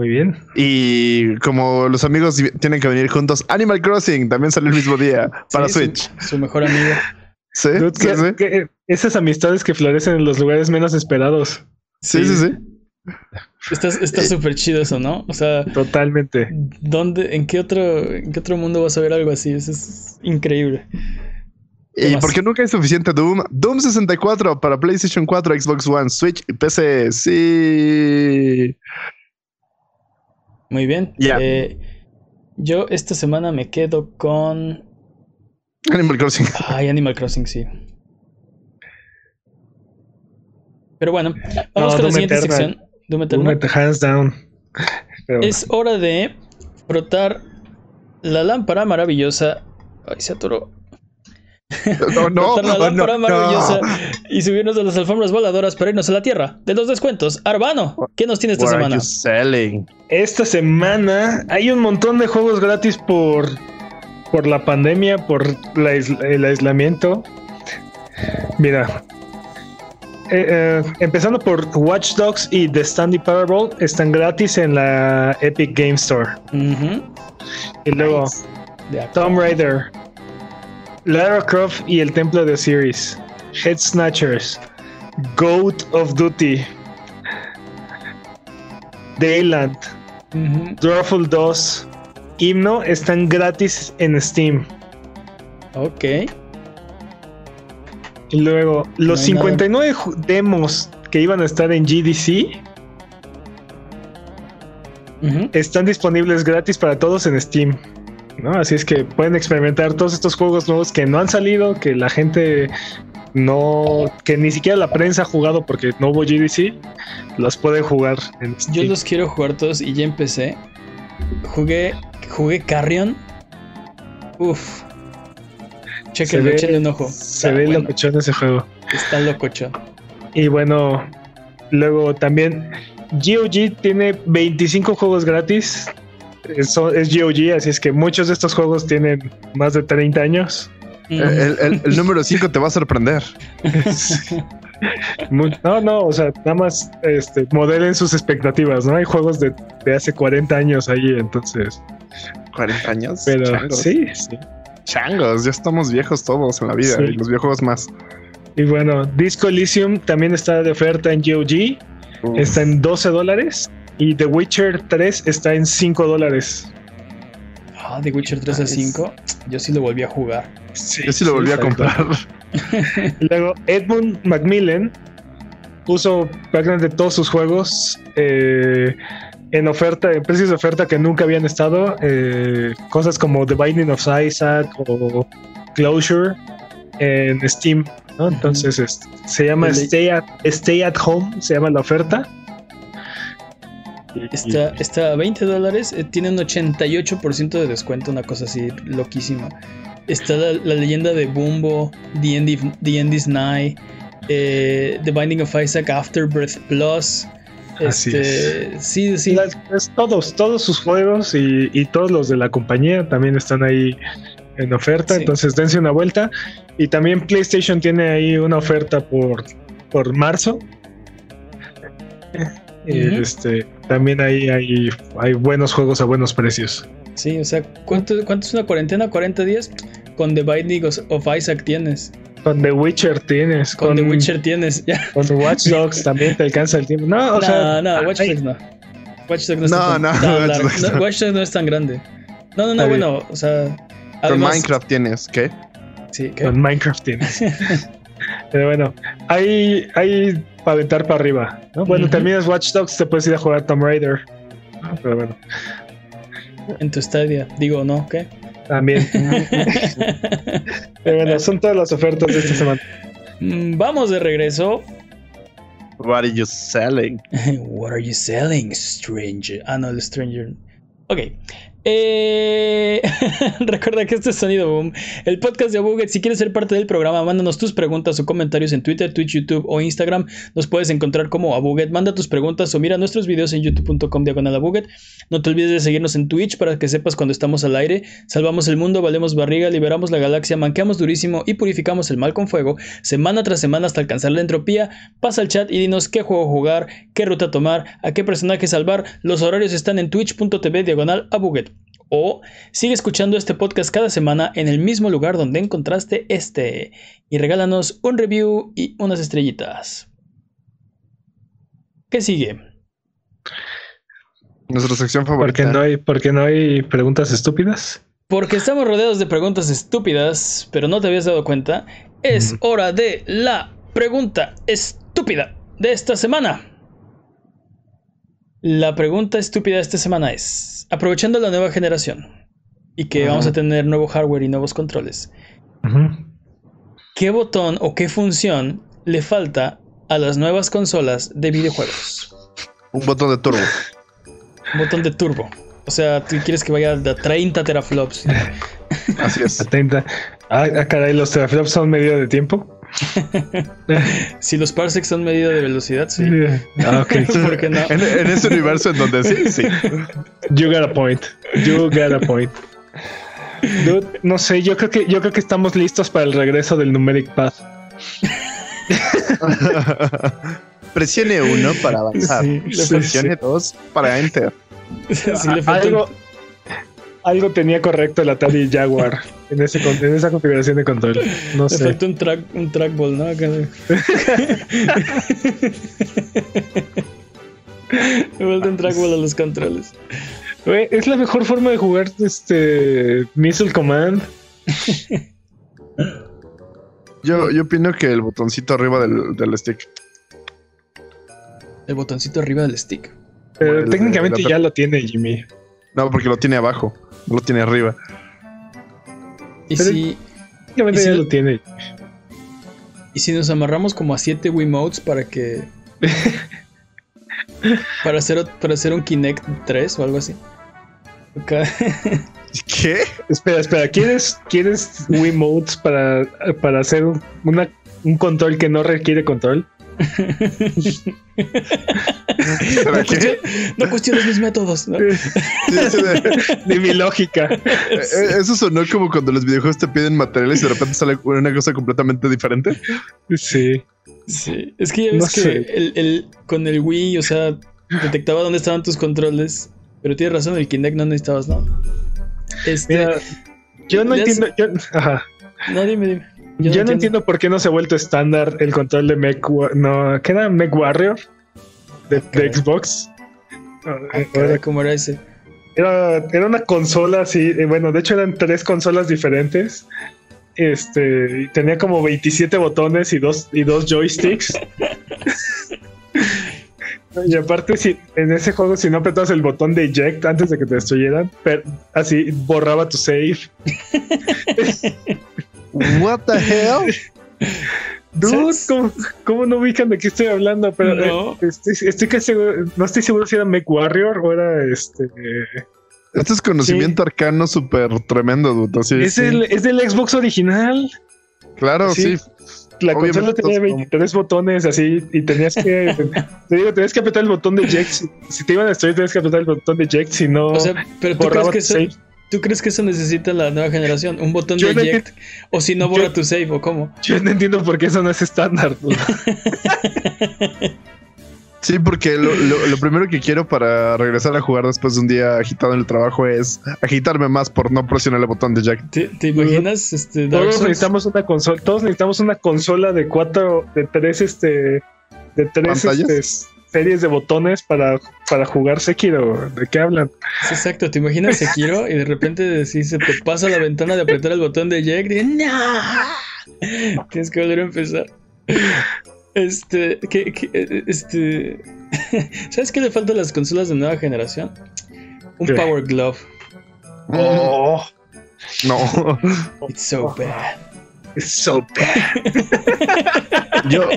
Muy bien. Y como los amigos tienen que venir juntos, Animal Crossing también salió el mismo día para Sí, Switch. Su, mejor amigo. Sí, Dude, sí, que- sí. que- esas amistades que florecen en los lugares menos esperados. Sí, sí, sí. Está está súper chido eso, ¿no? O sea, Totalmente. ¿dónde, en qué otro, en qué otro mundo vas a ver algo así? Eso es increíble. ¿Qué Y más? porque nunca hay suficiente Doom. Doom 64 para PlayStation 4, Xbox One, Switch y PC. Sí. Muy bien. Ya. Eh, yo esta semana me quedo con. Animal Crossing. Ay, Animal Crossing, sí. Pero bueno, vamos No, con la siguiente sección. Doom Eternal. Doom, hands down. Pero- Es hora de frotar la lámpara maravillosa. Ay, se atoró. No, no, la no, lámpara no. maravillosa y subirnos a las alfombras voladoras para irnos a la tierra de los descuentos. Arbano, ¿qué nos tiene esta What are semana? you selling? Esta semana hay un montón de juegos gratis por, por la pandemia, por la el aislamiento. Mira, eh, eh, empezando por Watch Dogs y The Stanley Parable, están gratis en la Epic Game Store. Y luego De. Tomb Raider, Lara Croft y el Templo de Osiris, Head Snatchers, Goat of Duty, Dayland, Ujú. Drawful 2, Himno están gratis en Steam. Ok. Y luego, los No hay nada. 59 ju- demos que iban a estar en GDC están disponibles gratis para todos en Steam. ¿No? Así es que pueden experimentar todos estos juegos nuevos que no han salido, que la gente no, que ni siquiera la prensa ha jugado porque no hubo GDC, los pueden jugar en Steam. Yo los quiero jugar todos y ya empecé. Jugué, jugué Carrion. Uf. Chequenlo, échenle un ojo. Se Está ve bueno, locochón ese juego. Está locochón. Y bueno, luego también GOG tiene 25 juegos gratis. Eso es GOG, así es que muchos de estos juegos tienen más de 30 años. El, el- el número 5 te va a sorprender. No, no, o sea, nada más este, modelen sus expectativas, ¿no? Hay juegos de, de hace 40 años ahí, entonces. 40 años. Pero changos. sí, sí. Changos, ya estamos viejos todos en la vida Sí. y los videojuegos más. Y bueno, Disco Elysium también está de oferta en GOG, está en 12 dólares. Y The Witcher 3 está en 5 dólares. Ah, The Witcher 3 a 5. Yo sí lo volví a jugar. Yo sí lo volví a comprar. Luego, Edmund Macmillan puso prácticamente todos sus juegos eh, en oferta, en precios de oferta que nunca habían estado. eh, cosas como The Binding of Isaac o Closure en Steam. ¿no? Entonces este, se llama at, Stay at Home, se llama la oferta. Está, está a 20 dólares. eh, tiene un 88% de descuento, una cosa así loquísima. Está la, la leyenda de Bumbo, The End, The End is Nigh, eh, The Binding of Isaac, Afterbirth Plus. Así Este, sí, sí. Las- pues, todos, todos sus juegos y, y todos los de la compañía también están ahí en oferta, Sí. entonces dense una vuelta. Y también PlayStation tiene ahí una oferta por, por marzo. Este, también ahí hay, hay buenos juegos a buenos precios. Sí, o sea, ¿cuánto, cuánto es una cuarentena? ¿40 días? Con The Binding of Isaac tienes. Con The Witcher tienes, Con, con, The Witcher tienes. Ya. con Watch Dogs también te alcanza el tiempo. No, o no, sea, no, Watch Dogs no. Watch Dogs no está No, tan, no, tan Watch largo. Dogs No, no. Watch Dogs no es tan grande. No, no, no, bueno, o sea. Con Minecraft tienes, ¿qué? Sí, ¿qué? Con Minecraft tienes. Pero bueno, hay, hay para aventar para arriba. ¿no? Bueno, Ujú. terminas Watch Dogs, te puedes ir a jugar Tomb Raider. ¿no? Pero bueno, En tu Stadia. Digo, ¿no? ¿Qué? también. Pero bueno, son todas las ofertas de esta semana. Mm, Vamos de regreso. What are you selling? What are you selling, stranger? Ah, no, el stranger. Ok. Eh, recuerda que este es Sonido Boom, el podcast de Abuget. Si quieres ser parte del programa, mándanos tus preguntas o comentarios en Twitter, Twitch, YouTube o Instagram. Nos puedes encontrar como Abuget. Manda tus preguntas o mira nuestros videos en youtube.com diagonal Abuget. No te olvides de seguirnos en Twitch para que sepas cuando estamos al aire. Salvamos el mundo, valemos barriga, liberamos la galaxia, manqueamos durísimo y purificamos el mal con fuego, semana tras semana hasta alcanzar la entropía. Pasa al chat y dinos qué juego jugar, qué ruta tomar, a qué personaje salvar. Los horarios están en twitch.tv diagonal Abuget. O sigue escuchando este podcast cada semana en el mismo lugar donde encontraste este y regálanos un review y unas estrellitas. ¿Qué sigue? Nuestra sección ¿Por favorita. qué no hay, por qué no hay preguntas estúpidas? Porque estamos rodeados de preguntas estúpidas, pero no te habías dado cuenta. Es hora de la pregunta estúpida de esta semana. La pregunta estúpida de esta semana es, aprovechando la nueva generación y que vamos a tener nuevo hardware y nuevos controles. ¿qué botón o qué función le falta a las nuevas consolas de videojuegos? Un botón de turbo. Un botón de turbo. O sea, tú quieres que vaya a 30 teraflops. Así es. Atenta. Ah, ah, caray, los teraflops son medida de tiempo. Si los parsecs son medida de velocidad, sí. Ah, ok. ¿Por qué no? En, en ese universo en donde sí, sí. You got a point. You got a point. Dude, no sé, yo creo que yo creo que estamos listos para el regreso del numeric pad. Presione uno para avanzar. Sí, sí, Presione dos para enter. Sí le falta un- algo, algo tenía correcto el Atari Jaguar en, ese, en esa configuración de control. No sé. falta un, track, un trackball, ¿no? Me falta un trackball a los controles. Es la mejor forma de jugar este Missile Command. Yo, yo opino que el botoncito arriba del, del stick. El botoncito arriba del stick. Pero el técnicamente la- ya lo tiene Jimmy. No, porque lo tiene abajo. Lo tiene arriba. Y Pero- si, ¿Y si ya lo- tiene. y si nos amarramos como a 7 Wiimotes para que. para, hacer, para hacer un Kinect 3 o algo así. ¿Qué? Espera, espera, ¿quieres, ¿quieres Wiimotes para, para hacer una- un control que no requiere control? ¿Pero no, qué? no cuestiones mis métodos. ¿no? Sí, sí, de- De mi lógica. eh, Eso sonó como cuando los videojuegos te piden materiales y de repente sale una cosa completamente diferente. Sí. Sí, es que ya ves No que el, el- con el Wii, o sea, detectaba dónde estaban tus controles. Pero tienes razón, el Kinect no necesitabas nada. Este, Mira, yo no entiendo. Yo, ajá. no, dime, dime. Yo, no entiendo por qué no se ha vuelto estándar el control de Mech. No, ¿qué era Mech Warrior? De. Xbox. Ah, caray, ¿Cómo era ese? Era, era una consola así, eh, bueno, de hecho eran tres consolas diferentes. Este, tenía como 27 botones y dos, y dos joysticks. y aparte, si, en ese juego, si no apretabas el botón de eject antes de que te destruyeran, así borraba tu save. What the hell? Dude. ¿cómo, cómo no ubican de qué estoy hablando? Pero No. eh, estoy, estoy casi seguro- no estoy seguro si era Mech Warrior o era este. Este es conocimiento arcano súper tremendo, dude. Así, es, sí. el, es del Xbox original. Claro, sí. sí. La Obviamente, consola tenía entonces, 23 botones así y tenías que. te digo, tenías que apretar el botón de eject. Si, si te iban a destruir, tenías que apretar el botón de eject. Si no, O sea, pero ¿tú crees, que eso. ¿Tú crees que eso necesita la nueva generación? ¿Un botón Yo de no eject? O si no, borra yo- tu save, ¿o cómo? Yo no entiendo por qué eso no es estándar. Sí, porque lo, lo- lo primero que quiero para regresar a jugar después de un día agitado en el trabajo es agitarme más por no presionar el botón de jack. ¿Te, te imaginas este, Todos necesitamos una consola. Todos necesitamos una consola de cuatro, de tres, este, de tres ¿Pantallas? este, series de botones para, para jugar Sekiro. ¿De qué hablan? Sí, Exacto, te imaginas Sekiro y de repente si se te pasa la ventana de apretar el botón de eject y ¡No! Tienes que volver a empezar. Este, que, que, este, ¿sabes qué le falta a las consolas de nueva generación? Un ¿Qué? Power Glove. Oh, No. It's so bad. It's so bad. Yo,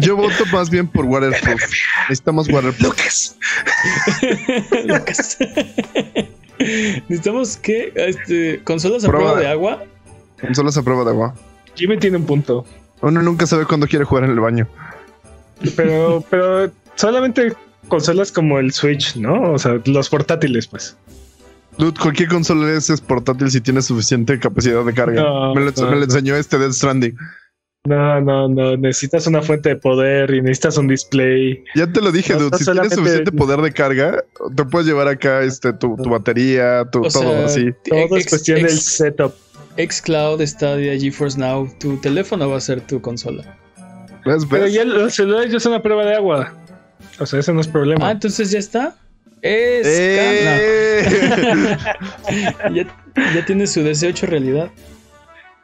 yo voto más bien por waterproof. Necesitamos waterproof. Lucas. Lucas. Necesitamos que este, consolas a Prueba. prueba de agua. Consolas a prueba de agua. Jimmy tiene un punto. Uno nunca sabe cuándo quiere jugar en el baño. Pero, pero solamente consolas como el Switch, ¿no? O sea, los portátiles, pues. Dude, cualquier consola es, portátil si tiene suficiente capacidad de carga. No, me, lo, no, me lo no. enseñó este Death Stranding. No, no, no. Necesitas una fuente de poder y necesitas un display. Ya te lo dije, No, dude. si solamente- tienes suficiente poder de carga, te puedes llevar acá este, tu, tu batería, tu, O todo sea, así. Todo es Ex- cuestión del setup. Xcloud, Stadia, GeForce Now, tu teléfono va a ser tu consola. ¿Ves? Pero ya los celulares ya son a prueba de agua. O sea, ese no es Ah, problema. entonces ya está. Es ¡Eh! ya, ya tiene su deseo hecho realidad.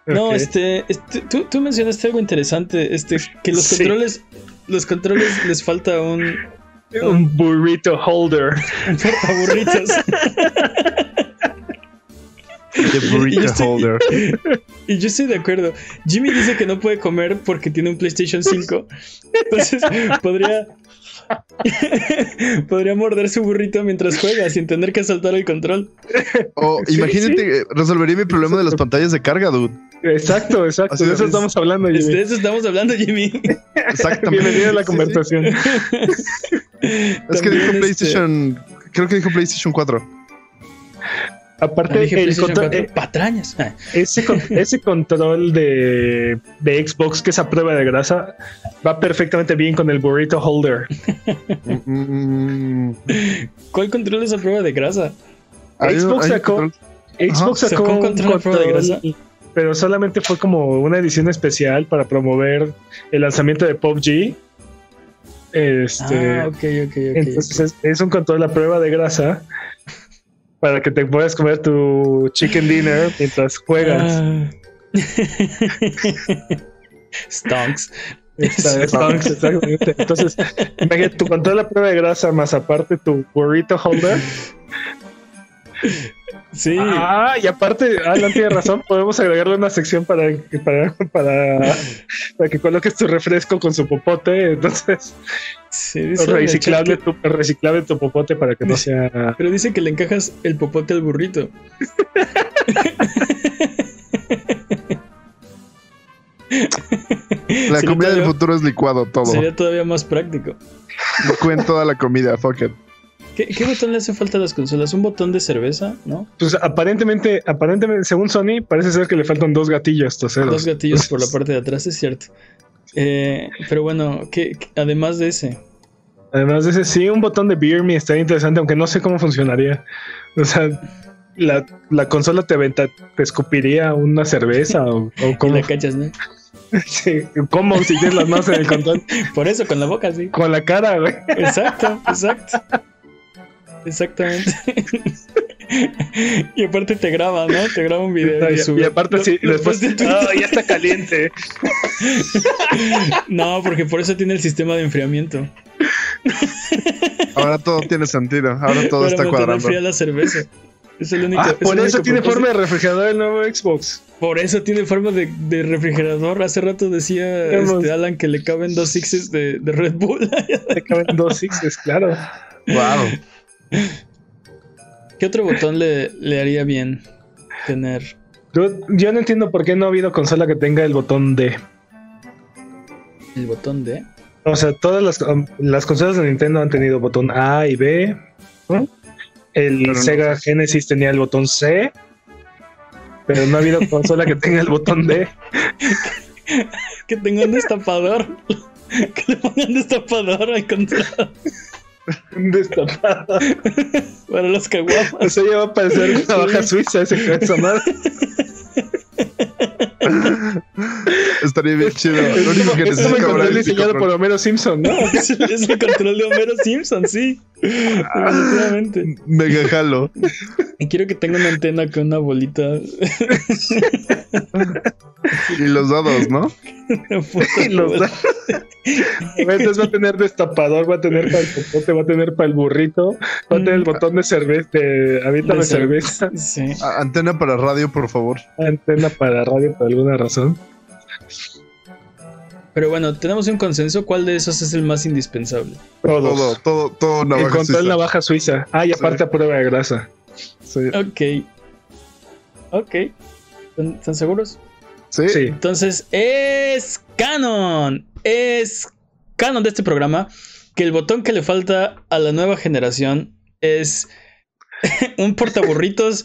No, este, este tú, tú mencionaste algo interesante, este, que los Sí. controles, los controles les falta un, Un burrito holder. portaburritos. The Y burrito estoy- holder. Y yo estoy de acuerdo. Jimmy dice que no puede comer porque tiene un PlayStation 5. Entonces podría. podría morder su burrito mientras juega sin tener que saltar el control. O Sí, imagínate, resolvería mi problema de las pantallas de carga, dude. Exacto, exacto. Así de eso es. estamos hablando, Jimmy. De eso estamos hablando, Jimmy. Exactamente. Bienvenido a la Sí, sí. conversación. Es que dijo este, PlayStation. Creo que dijo PlayStation 4. Aparte, dije el control- 4, eh, patrañas. Ah, ese, con- ese control de, de Xbox, que es a prueba de grasa, va perfectamente bien con el burrito holder. Mm, ¿Cuál control es a prueba de grasa? Xbox sacó- Xbox Ajá, sacó sacó un control a prueba de grasa. pero solamente fue como una edición especial para promover el lanzamiento de PUBG. Este, Ah, ok, ok, ok. entonces es, es un control a prueba de grasa para que te puedas comer tu chicken dinner mientras juegas. Ah. Stonks. Está- stonks, exactamente. Entonces, imagínate tu control a prueba de grasa más aparte tu burrito holder. Sí. Ah, y aparte, Alan tiene razón, podemos agregarle una sección para, para, para, para que coloques tu refresco con su popote. Entonces, sí, reciclable tu, reciclable tu popote para que no sea. Pero dice que le encajas el popote al burrito. La comida del futuro es licuado, todo. Sería todavía más práctico. Licúen toda la comida, fuck it. ¿Qué, qué botón le hace falta a las consolas? ¿Un botón de cerveza? ¿No? Pues aparentemente, aparentemente, según Sony, parece ser que le faltan dos gatillos toseros. Dos gatillos por la parte de atrás, es cierto. Eh, pero bueno, ¿qué, además de ese, Además de ese, sí, un botón de Beer Me estaría interesante, aunque no sé cómo funcionaría. O sea, la, la consola te aventa, te escupiría una cerveza o, o la cachas, ¿no? Sí, ¿Cómo si tienes las manos en el control? Por eso, con la boca, sí. Con la cara, güey. Exacto, exacto. Exactamente. y aparte te graba, ¿no? Te graba un video y, sube. y aparte, sí, Lo- después. en Twitter. ¡Ah, ya está caliente! No, porque por eso tiene el sistema de enfriamiento. Ahora todo tiene sentido. Ahora todo está cuadrando. fría la cerveza. Es el único. Ah, es por el eso único tiene propósito. forma de refrigerador el nuevo Xbox. Por eso tiene forma de, de refrigerador. Hace rato decía este, Alan que le caben dos sixes de, de Red Bull. Te caben dos sixes, claro. Wow. ¿Qué otro botón le, le haría bien tener? Yo, yo no entiendo por qué no ha habido consola que tenga el botón D. El botón de. O sea, todas las, um, las consolas de Nintendo han tenido botón A y B. ¿no? El Pero no Sega Genesis tenía el botón C. Pero no ha habido consola que tenga el botón D. Que tenga un destapador. Que le pongan destapador al control Destapado. para los O caguamas. sea, ya va a parecer una baja suiza ese esa madre. Estaría bien chido. Lo único que es como el control diseñado por. Homero Simpson, ¿no? Es, es el control de Homero Simpson, sí. Definitivamente. Mega jalo. Y quiero que tenga una antena con una bolita. Y los dados, ¿no? Y los da- Entonces va a tener destapador, va a tener para el popote, va a tener para el burrito, va a tener el botón de cerveza, de De de cer- cerveza, Sí. Antena para radio, por favor. antena para radio por alguna razón. Pero bueno, tenemos un consenso. ¿Cuál de esos es el más indispensable? Todos. Todo, todo, todo navaja Encontré suiza. el navaja suiza. Ah, y aparte a prueba de grasa. Sí. Ok. Ok. ¿Están, están seguros? Sí. Sí. Entonces, es canon. Es canon de este programa que el botón que le falta a la nueva generación es un portaburritos.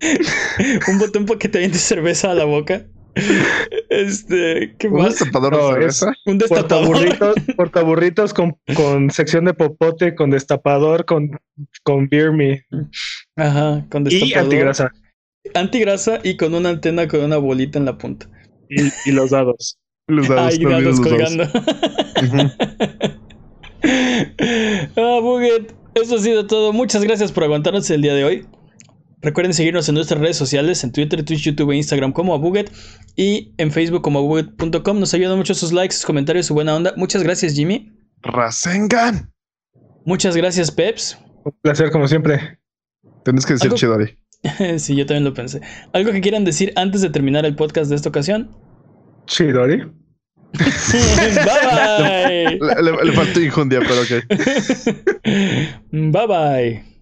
un botón para que te avientes cerveza a la boca. Este, ¿qué ¿Un más? destapador No, de es- cerveza? Un destapador. Portaburritos, portaburritos con, con sección de popote, con destapador, con, con beer me Ajá, con y destapador. antigrasa. Antigrasa y con una antena con una bolita en la punta. Y, y los dados. Los dados, no dados los dados. colgando. Ujú. ah, Buget, eso ha sido todo. Muchas gracias por aguantarnos el día de hoy. Recuerden seguirnos en nuestras redes sociales, en Twitter, Twitch, YouTube e Instagram como Abuget y en Facebook como abuget.com. Nos ayudan mucho sus likes, sus comentarios, su buena onda. Muchas gracias, Jimmy. Rasengan. Muchas gracias, Peps. Un placer, como siempre. Tienes que decir Chidori. sí, yo también lo pensé. ¿Algo que quieran decir antes de terminar el podcast de esta ocasión? Chidori. bye Le, le- le faltó injundia, pero ok. bye. bye bye.